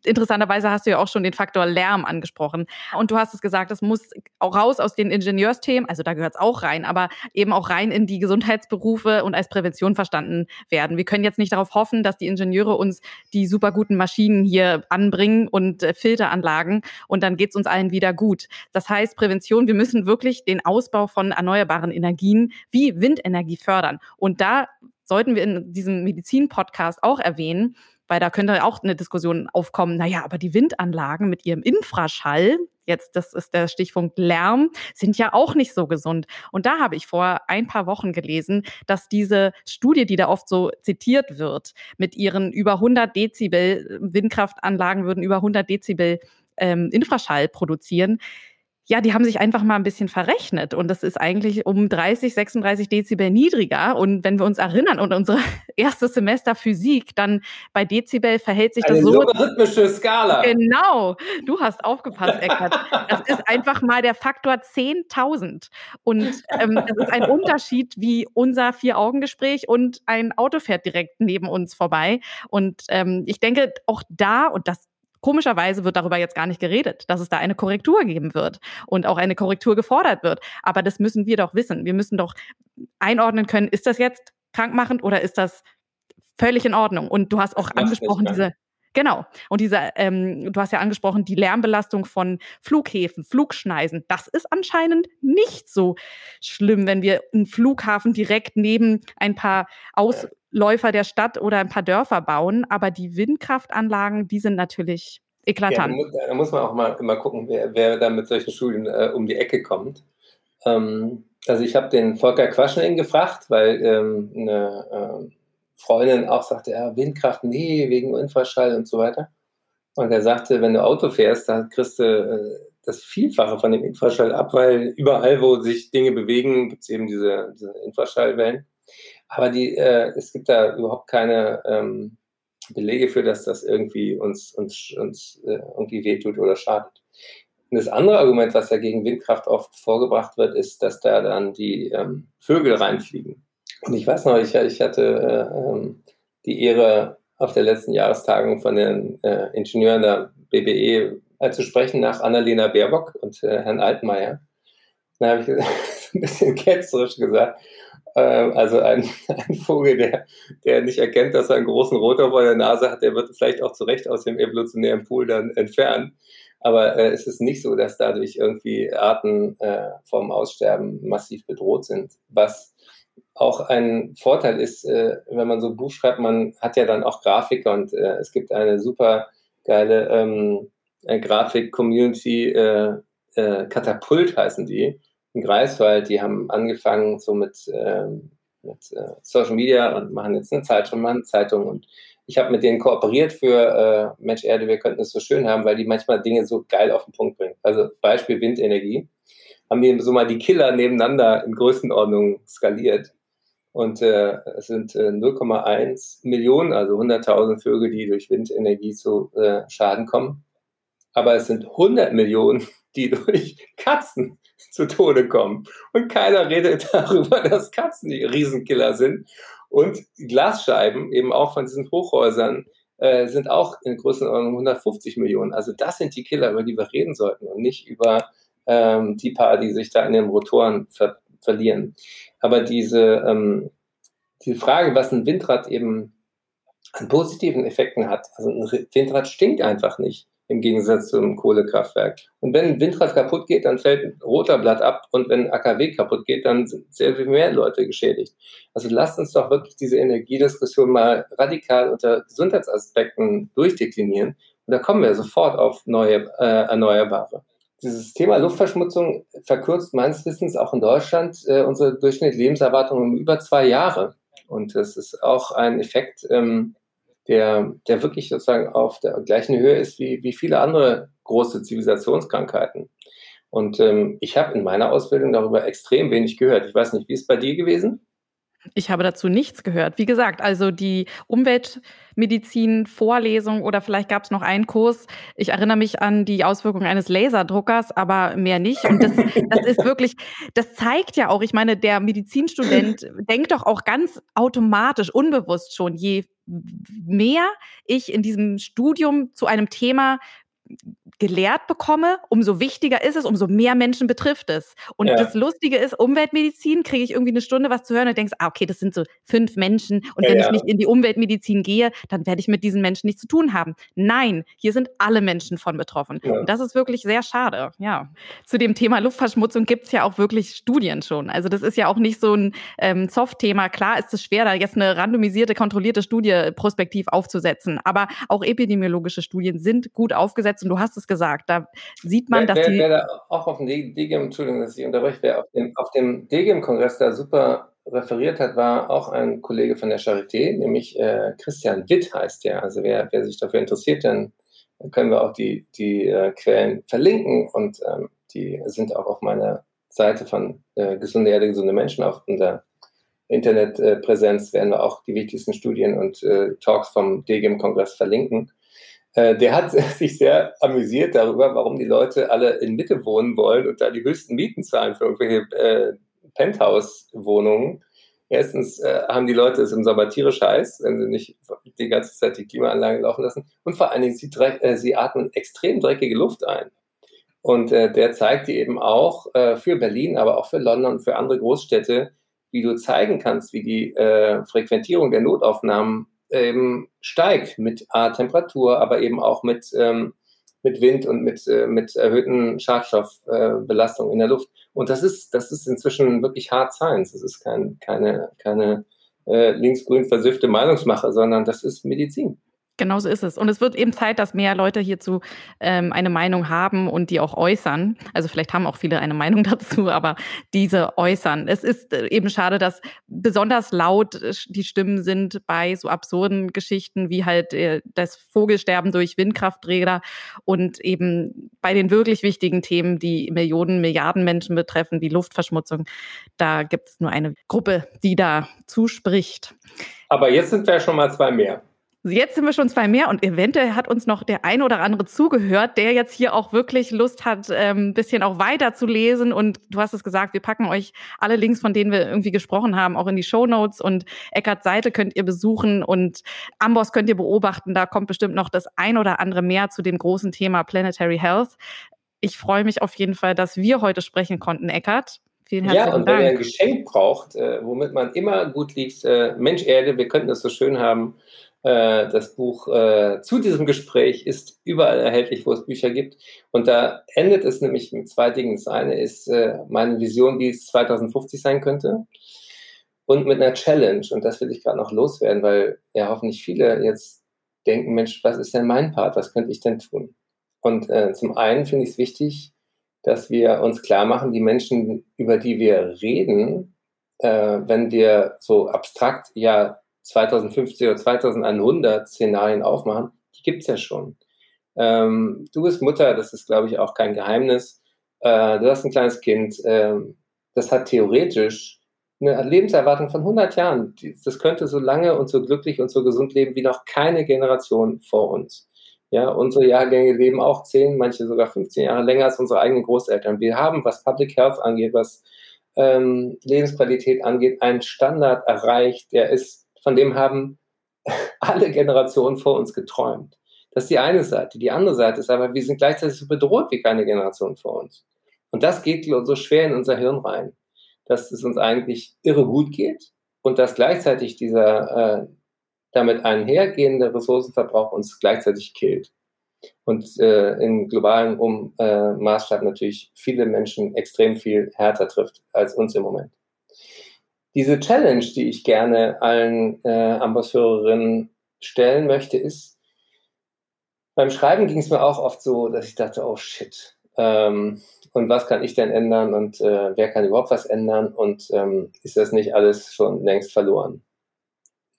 S2: interessanterweise hast du ja auch schon den Faktor Lärm angesprochen. Und du hast es gesagt, es muss auch raus aus den Ingenieursthemen, also da gehört es auch rein, aber eben auch rein in die Gesundheitsberufe und als Prävention verstanden werden. Wir können jetzt nicht darauf hoffen, dass die Ingenieure uns die super guten Maschinen hier anbringen und äh, Filteranlagen und dann geht es uns allen wieder gut. Das heißt, Prävention, wir müssen wirklich den Ausbau von erneuerbaren Energien wie Windenergie fördern. Und da sollten wir in diesem Medizin-Podcast auch erwähnen, weil da könnte auch eine Diskussion aufkommen, naja, aber die Windanlagen mit ihrem Infraschall, jetzt das ist der Stichpunkt Lärm, sind ja auch nicht so gesund. Und da habe ich vor ein paar Wochen gelesen, dass diese Studie, die da oft so zitiert wird, mit ihren über 100 Dezibel, Windkraftanlagen würden über 100 Dezibel ähm, Infraschall produzieren, ja, die haben sich einfach mal ein bisschen verrechnet und das ist eigentlich um 30, 36 Dezibel niedriger. Und wenn wir uns erinnern und unser erstes Semester Physik, dann bei Dezibel verhält sich das
S3: Eine
S2: so.
S3: logarithmische Skala.
S2: Genau, du hast aufgepasst, Eckert. Das ist einfach mal der Faktor 10.000. Und ähm, das ist ein Unterschied wie unser Vier-Augen-Gespräch und ein Auto fährt direkt neben uns vorbei. Und ähm, ich denke, auch da, und das Komischerweise wird darüber jetzt gar nicht geredet, dass es da eine Korrektur geben wird und auch eine Korrektur gefordert wird. Aber das müssen wir doch wissen. Wir müssen doch einordnen können, ist das jetzt krankmachend oder ist das völlig in Ordnung? Und du hast auch angesprochen, diese, Genau. Und diese, ähm, du hast ja angesprochen, die Lärmbelastung von Flughäfen, Flugschneisen. Das ist anscheinend nicht so schlimm, wenn wir einen Flughafen direkt neben ein paar Ausläufer der Stadt oder ein paar Dörfer bauen. Aber die Windkraftanlagen, die sind natürlich eklatant.
S3: Ja, da, muss, man auch mal immer gucken, wer, wer da mit solchen Studien äh, um die Ecke kommt. Ähm, also ich habe den Volker Quaschning gefragt, weil ähm, eine äh, Freundin auch sagte, ja, Windkraft, nee, wegen Infraschall und so weiter. Und er sagte, wenn du Auto fährst, dann kriegst du äh, das Vielfache von dem Infraschall ab, weil überall, wo sich Dinge bewegen, gibt es eben diese, diese Infraschallwellen. Aber die, äh, es gibt da überhaupt keine ähm, Belege für, dass das irgendwie uns, uns, uns äh, irgendwie wehtut oder schadet. Und das andere Argument, was ja gegen Windkraft oft vorgebracht wird, ist, dass da dann die ähm, Vögel reinfliegen. Und ich weiß noch, ich, ich hatte äh, ähm, die Ehre, auf der letzten Jahrestagung von den äh, Ingenieuren der BBE äh, zu sprechen nach Annalena Baerbock und äh, Herrn Altmaier. Da habe ich ein bisschen ketzerisch gesagt, ähm, also ein, ein, Vogel, der, der nicht erkennt, dass er einen großen Rotor vor der Nase hat, der wird vielleicht auch zu Recht aus dem evolutionären Pool dann entfernen. Aber äh, es ist nicht so, dass dadurch irgendwie Arten äh, vom Aussterben massiv bedroht sind. Was auch ein Vorteil ist, äh, wenn man so ein Buch schreibt, man hat ja dann auch Grafiker und äh, es gibt eine super geile ähm, äh, Grafik-Community, äh, äh, Katapult heißen die, in Greifswald, die haben angefangen so mit, ähm, mit äh, Social Media und machen jetzt eine Zeitung, machen Zeitung und ich habe mit denen kooperiert für Mensch Erde, wir könnten es so schön haben, weil die manchmal Dinge so geil auf den Punkt bringen. Also Beispiel Windenergie. Haben die so mal die Killer nebeneinander in Größenordnung skaliert. Und äh, es sind äh, 0,1 Millionen, also 100.000 Vögel, die durch Windenergie zu äh, Schaden kommen. Aber es sind 100 Millionen, die durch Katzen zu Tode kommen. Und keiner redet darüber, dass Katzen die Riesenkiller sind. Und Glasscheiben, eben auch von diesen Hochhäusern, äh, sind auch in Größenordnung 150 Millionen. Also das sind die Killer, über die wir reden sollten und nicht über ähm, die paar, die sich da in den Rotoren ver verlieren. Aber diese, ähm, die Frage, was ein Windrad eben an positiven Effekten hat. Also ein Windrad stinkt einfach nicht im Gegensatz zum Kohlekraftwerk. Und wenn ein Windrad kaputt geht, dann fällt ein roter Blatt ab und wenn ein AKW kaputt geht, dann sind sehr viel mehr Leute geschädigt. Also lasst uns doch wirklich diese Energiediskussion mal radikal unter Gesundheitsaspekten durchdeklinieren. Und da kommen wir sofort auf neue äh, Erneuerbare. Dieses Thema Luftverschmutzung verkürzt meines Wissens auch in Deutschland äh, unsere durchschnittliche Lebenserwartung um über zwei Jahre. Und das ist auch ein Effekt, ähm, der, der wirklich sozusagen auf der gleichen Höhe ist wie, wie viele andere große Zivilisationskrankheiten. Und ähm, ich habe in meiner Ausbildung darüber extrem wenig gehört. Ich weiß nicht, wie ist es bei dir gewesen?
S2: Ich habe dazu nichts gehört. Wie gesagt, also die Umweltmedizin-Vorlesung oder vielleicht gab es noch einen Kurs. Ich erinnere mich an die Auswirkungen eines Laserdruckers, aber mehr nicht. Und das, das ist wirklich, das zeigt ja auch, ich meine, der Medizinstudent denkt doch auch ganz automatisch, unbewusst schon, je mehr ich in diesem Studium zu einem Thema gelehrt bekomme, umso wichtiger ist es, umso mehr Menschen betrifft es. Und ja. das Lustige ist, Umweltmedizin kriege ich irgendwie eine Stunde was zu hören und denkst, ah, okay, das sind so fünf Menschen. Und ja, wenn ja. ich nicht in die Umweltmedizin gehe, dann werde ich mit diesen Menschen nichts zu tun haben. Nein, hier sind alle Menschen von betroffen. Und das ist wirklich sehr schade. Ja. Zu dem Thema Luftverschmutzung gibt es ja auch wirklich Studien schon. Also das ist ja auch nicht so ein ähm, Soft-Thema. Klar ist es schwer, da jetzt eine randomisierte, kontrollierte Studie prospektiv aufzusetzen. Aber auch epidemiologische Studien sind gut aufgesetzt und du hast es gesagt. Da sieht man, wer,
S3: dass
S2: wer,
S3: die. Wer da auch auf dem DGM, Entschuldigung, dass ich unterbreche, wer auf dem, auf dem DGM-Kongress da super referiert hat, war auch ein Kollege von der Charité, nämlich äh, Christian Witt heißt der. Also wer, wer sich dafür interessiert, dann können wir auch die, die äh, Quellen verlinken und ähm, die sind auch auf meiner Seite von äh, Gesunde Erde, gesunde Menschen auf unserer Internetpräsenz werden wir auch die wichtigsten Studien und äh, Talks vom DGM-Kongress verlinken. Äh, der hat sich sehr amüsiert darüber, warum die Leute alle in Mitte wohnen wollen und da die höchsten Mieten zahlen für irgendwelche äh, Penthouse-Wohnungen. Erstens äh, haben die Leute es im Sommer tierisch heiß, wenn sie nicht die ganze Zeit die Klimaanlage laufen lassen. Und vor allen Dingen, sie, äh, sie atmen extrem dreckige Luft ein. Und äh, der zeigt dir eben auch äh, für Berlin, aber auch für London und für andere Großstädte, wie du zeigen kannst, wie die Frequentierung der Notaufnahmen ähm, steigt mit A, Temperatur, aber eben auch mit, ähm, mit Wind und mit, äh, mit erhöhten Schadstoffbelastungen äh, in der Luft. Und das ist, das ist inzwischen wirklich Hard Science. Das ist kein, keine, keine äh, linksgrün versiffte Meinungsmache, sondern das ist Medizin.
S2: Genauso ist es. Und es wird eben Zeit, dass mehr Leute hierzu ähm, eine Meinung haben und die auch äußern. Also vielleicht haben auch viele eine Meinung dazu, aber diese äußern. Es ist äh, eben schade, dass besonders laut äh, die Stimmen sind bei so absurden Geschichten wie halt äh, das Vogelsterben durch Windkrafträder und eben bei den wirklich wichtigen Themen, die Millionen, Milliarden Menschen betreffen, wie Luftverschmutzung. Da gibt es nur eine Gruppe, die da zuspricht.
S3: Aber jetzt sind wir schon mal zwei mehr.
S2: Jetzt sind wir schon zwei mehr und eventuell hat uns noch der ein oder andere zugehört, der jetzt hier auch wirklich Lust hat, ähm, ein bisschen auch weiter zu lesen. Und du hast es gesagt, wir packen euch alle Links, von denen wir irgendwie gesprochen haben, auch in die Show Notes. Und Eckarts Seite könnt ihr besuchen und Amboss könnt ihr beobachten. Da kommt bestimmt noch das ein oder andere mehr zu dem großen Thema Planetary Health. Ich freue mich auf jeden Fall, dass wir heute sprechen konnten, Eckart.
S3: Vielen herzlichen ja, und Dank. wenn ihr ein Geschenk braucht, äh, womit man immer gut liegt, äh, Mensch Erde, wir könnten das so schön haben, äh, das Buch äh, zu diesem Gespräch ist überall erhältlich, wo es Bücher gibt. Und da endet es nämlich mit zwei Dingen. Das eine ist äh, meine Vision, wie es 2050 sein könnte. Und mit einer Challenge. Und das will ich gerade noch loswerden, weil ja hoffentlich viele jetzt denken, Mensch, was ist denn mein Part? Was könnte ich denn tun? Und äh, zum einen finde ich es wichtig, dass wir uns klar machen, die Menschen, über die wir reden, äh, wenn wir so abstrakt ja 2050 oder 2100 Szenarien aufmachen, die gibt es ja schon. Ähm, du bist Mutter, das ist, glaube ich, auch kein Geheimnis. Äh, du hast ein kleines Kind, äh, das hat theoretisch eine Lebenserwartung von 100 Jahren. Das könnte so lange und so glücklich und so gesund leben wie noch keine Generation vor uns. Ja, unsere Jahrgänge leben auch 10, manche sogar 15 Jahre länger als unsere eigenen Großeltern. Wir haben, was Public Health angeht, was ähm, Lebensqualität angeht, einen Standard erreicht, der ist von dem haben alle Generationen vor uns geträumt. Das ist die eine Seite. Die andere Seite ist aber, wir sind gleichzeitig so bedroht wie keine Generation vor uns. Und das geht so schwer in unser Hirn rein, dass es uns eigentlich irre gut geht und dass gleichzeitig dieser, äh, damit einhergehende Ressourcenverbrauch uns gleichzeitig killt. Und äh, im globalen um, äh, Maßstab natürlich viele Menschen extrem viel härter trifft als uns im Moment. Diese Challenge, die ich gerne allen äh, Ambassadorinnen stellen möchte, ist, beim Schreiben ging es mir auch oft so, dass ich dachte, oh shit, ähm, und was kann ich denn ändern und äh, wer kann überhaupt was ändern und ähm, ist das nicht alles schon längst verloren?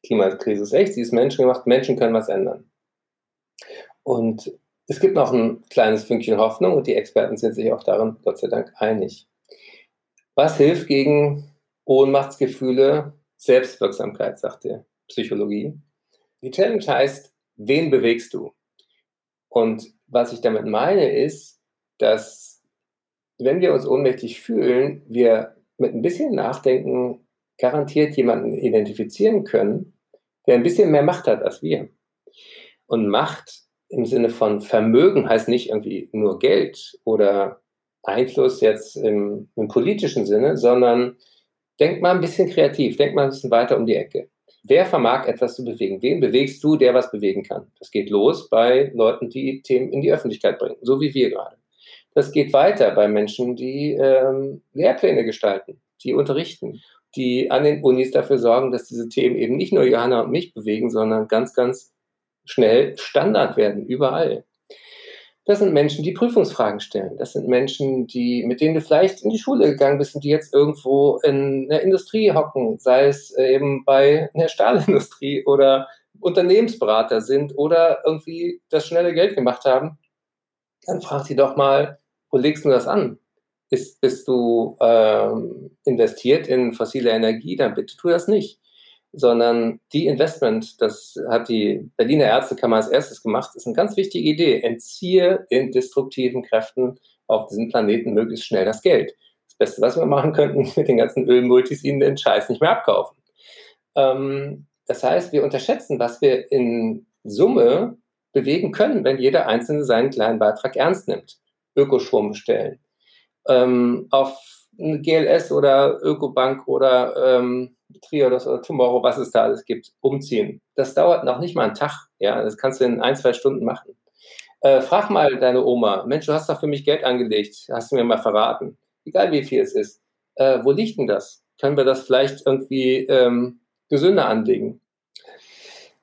S3: Klimakrise ist echt, sie ist menschengemacht, Menschen können was ändern. Und es gibt noch ein kleines Fünkchen Hoffnung und die Experten sind sich auch darin, Gott sei Dank, einig. Was hilft gegen Ohnmachtsgefühle? Selbstwirksamkeit, sagt die Psychologie. Die Challenge heißt, wen bewegst du? Und was ich damit meine, ist, dass wenn wir uns ohnmächtig fühlen, wir mit ein bisschen Nachdenken garantiert jemanden identifizieren können, der ein bisschen mehr Macht hat als wir. Und Macht im Sinne von Vermögen heißt nicht irgendwie nur Geld oder Einfluss jetzt im, im politischen Sinne, sondern denk mal ein bisschen kreativ, denk mal ein bisschen weiter um die Ecke. Wer vermag etwas zu bewegen? Wen bewegst du, der was bewegen kann? Das geht los bei Leuten, die Themen in die Öffentlichkeit bringen, so wie wir gerade. Das geht weiter bei Menschen, die ähm, Lehrpläne gestalten, die unterrichten, die an den Unis dafür sorgen, dass diese Themen eben nicht nur Johanna und mich bewegen, sondern ganz, ganz schnell Standard werden, überall. Das sind Menschen, die Prüfungsfragen stellen. Das sind Menschen, die, mit denen du vielleicht in die Schule gegangen bist und die jetzt irgendwo in der Industrie hocken, sei es eben bei der Stahlindustrie oder Unternehmensberater sind oder irgendwie das schnelle Geld gemacht haben. Dann frag sie doch mal, wo legst du das an? Ist, bist du ähm, investiert in fossile Energie? Dann bitte tu das nicht sondern die Investment, das hat die Berliner Ärztekammer als erstes gemacht, ist eine ganz wichtige Idee. Entziehe den destruktiven Kräften auf diesem Planeten möglichst schnell das Geld. Das Beste, was wir machen könnten, mit den ganzen Ölmultis ihnen den Scheiß nicht mehr abkaufen. Ähm, das heißt, wir unterschätzen, was wir in Summe bewegen können, wenn jeder Einzelne seinen kleinen Beitrag ernst nimmt. Ökostrom bestellen. Ähm, auf GLS oder Ökobank oder ähm, Triodos oder Tomorrow, was es da alles gibt, umziehen. Das dauert noch nicht mal einen Tag. Ja, das kannst du in ein, zwei Stunden machen. Äh, frag mal deine Oma, Mensch, du hast doch für mich Geld angelegt, hast du mir mal verraten. Egal wie viel es ist. Äh, wo liegt denn das? Können wir das vielleicht irgendwie ähm, gesünder anlegen?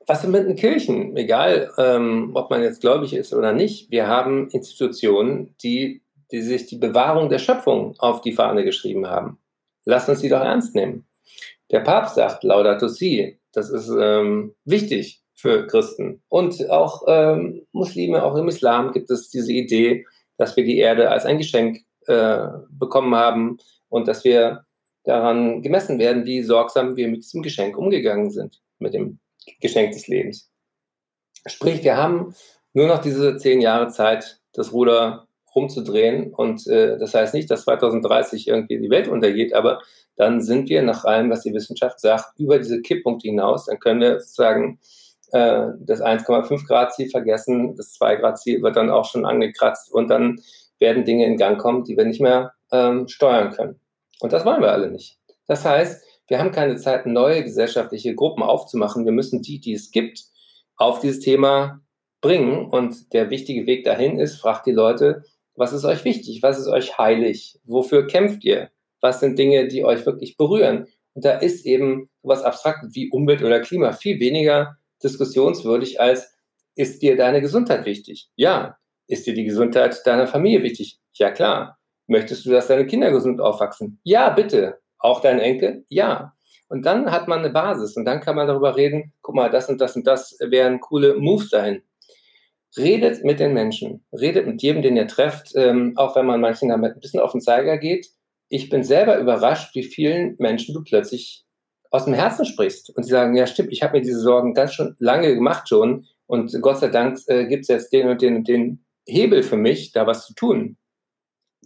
S3: Was sind mit den Kirchen? Egal, ähm, ob man jetzt gläubig ist oder nicht, wir haben Institutionen, die, die sich die Bewahrung der Schöpfung auf die Fahne geschrieben haben. Lass uns die doch ernst nehmen. Der Papst sagt Laudato Si. Das ist ähm, wichtig für Christen. Und auch ähm, Muslime, auch im Islam gibt es diese Idee, dass wir die Erde als ein Geschenk äh, bekommen haben und dass wir daran gemessen werden, wie sorgsam wir mit diesem Geschenk umgegangen sind, mit dem Geschenk des Lebens. Sprich, wir haben nur noch diese zehn Jahre Zeit, das Ruder rumzudrehen. Und äh, das heißt nicht, dass 2030 irgendwie die Welt untergeht, aber dann sind wir nach allem, was die Wissenschaft sagt, über diese Kipppunkte hinaus. Dann können wir sozusagen äh, das 1,5 Grad Ziel vergessen, das 2 Grad Ziel wird dann auch schon angekratzt und dann werden Dinge in Gang kommen, die wir nicht mehr ähm, steuern können. Und das wollen wir alle nicht. Das heißt, wir haben keine Zeit, neue gesellschaftliche Gruppen aufzumachen. Wir müssen die, die es gibt, auf dieses Thema bringen. Und der wichtige Weg dahin ist, fragt die Leute, was ist euch wichtig? Was ist euch heilig? Wofür kämpft ihr? Was sind Dinge, die euch wirklich berühren? Und da ist eben sowas Abstraktes wie Umwelt oder Klima viel weniger diskussionswürdig als ist dir deine Gesundheit wichtig? Ja. Ist dir die Gesundheit deiner Familie wichtig? Ja, klar. Möchtest du, dass deine Kinder gesund aufwachsen? Ja, bitte. Auch dein Enkel? Ja. Und dann hat man eine Basis und dann kann man darüber reden, guck mal, das und das und das wären coole Moves dahin. Redet mit den Menschen, redet mit jedem, den ihr trefft, ähm, auch wenn man manchen damit ein bisschen auf den Zeiger geht. Ich bin selber überrascht, wie vielen Menschen du plötzlich aus dem Herzen sprichst und sie sagen, ja stimmt, ich habe mir diese Sorgen ganz schon lange gemacht schon und Gott sei Dank äh, gibt es jetzt den und den und den Hebel für mich, da was zu tun.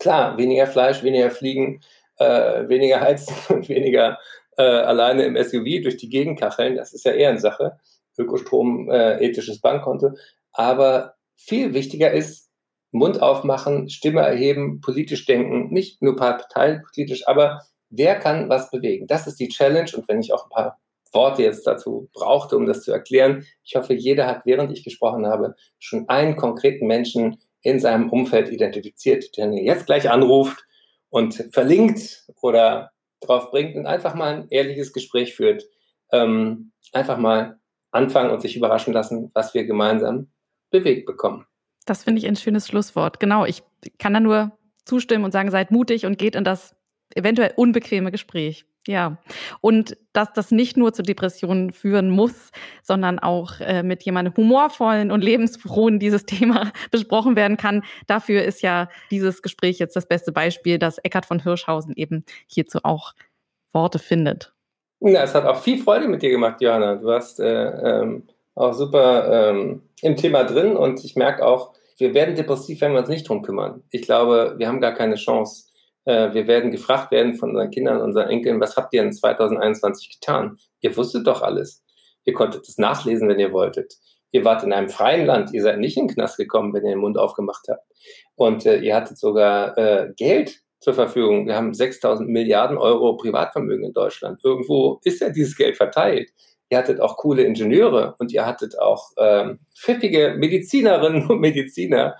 S3: Klar, weniger Fleisch, weniger Fliegen, äh, weniger Heizen und weniger äh, alleine im SUV durch die Gegend kacheln, das ist ja eher eine Sache. Ökostrom, äh, ethisches Bankkonto. Aber viel wichtiger ist, Mund aufmachen, Stimme erheben, politisch denken, nicht nur parteipolitisch, aber wer kann was bewegen? Das ist die Challenge. Und wenn ich auch ein paar Worte jetzt dazu brauchte, um das zu erklären. Ich hoffe, jeder hat, während ich gesprochen habe, schon einen konkreten Menschen in seinem Umfeld identifiziert, der ihn jetzt gleich anruft und verlinkt oder drauf bringt und einfach mal ein ehrliches Gespräch führt. Ähm, einfach mal anfangen und sich überraschen lassen, was wir gemeinsam bewegt bekommen.
S2: Das finde ich ein schönes Schlusswort. Genau, ich kann da nur zustimmen und sagen, seid mutig und geht in das eventuell unbequeme Gespräch. Ja, und dass das nicht nur zu Depressionen führen muss, sondern auch äh, mit jemandem humorvollen und lebensfrohen dieses Thema besprochen werden kann. Dafür ist ja dieses Gespräch jetzt das beste Beispiel, dass Eckhard von Hirschhausen eben hierzu auch Worte findet.
S3: Ja, es hat auch viel Freude mit dir gemacht, Johanna. Du warst äh, ähm, auch super ähm, im Thema drin und ich merke auch, wir werden depressiv, wenn wir uns nicht drum kümmern. Ich glaube, wir haben gar keine Chance äh, wir werden gefragt werden von unseren Kindern, unseren Enkeln, was habt ihr in 2021 getan? Ihr wusstet doch alles. Ihr konntet es nachlesen, wenn ihr wolltet. Ihr wart in einem freien Land. Ihr seid nicht in den Knast gekommen, wenn ihr den Mund aufgemacht habt. Und äh, ihr hattet sogar äh, Geld zur Verfügung. Wir haben 6000 Milliarden Euro Privatvermögen in Deutschland. Irgendwo ist ja dieses Geld verteilt. Ihr hattet auch coole Ingenieure und ihr hattet auch ähm, pfiffige Medizinerinnen und Mediziner.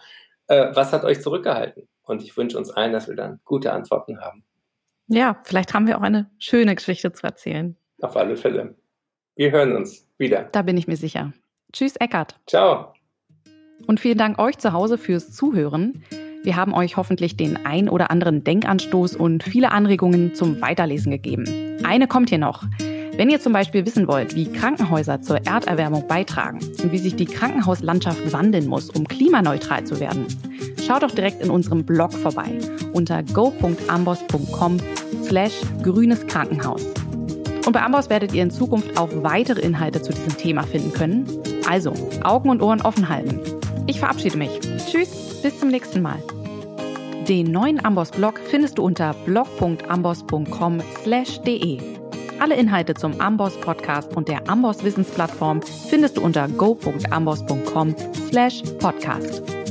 S3: Äh, was hat euch zurückgehalten? Und ich wünsche uns allen, dass wir dann gute Antworten haben.
S2: Ja, vielleicht haben wir auch eine schöne Geschichte zu erzählen.
S3: Auf alle Fälle. Wir hören uns wieder.
S2: Da bin ich mir sicher. Tschüss, Eckart.
S3: Ciao.
S2: Und vielen Dank euch zu Hause fürs Zuhören. Wir haben euch hoffentlich den ein oder anderen Denkanstoß und viele Anregungen zum Weiterlesen gegeben. Eine kommt hier noch. Wenn ihr zum Beispiel wissen wollt, wie Krankenhäuser zur Erderwärmung beitragen und wie sich die Krankenhauslandschaft wandeln muss, um klimaneutral zu werden, schaut doch direkt in unserem Blog vorbei unter go.ambos.com slash grünes Krankenhaus. Und bei Amboss werdet ihr in Zukunft auch weitere Inhalte zu diesem Thema finden können. Also Augen und Ohren offen halten. Ich verabschiede mich. Tschüss, bis zum nächsten Mal. Den neuen Amboss-Blog findest du unter blog.amboss.com/de. Alle Inhalte zum Amboss Podcast und der Amboss Wissensplattform findest du unter go.amboss.com/podcast.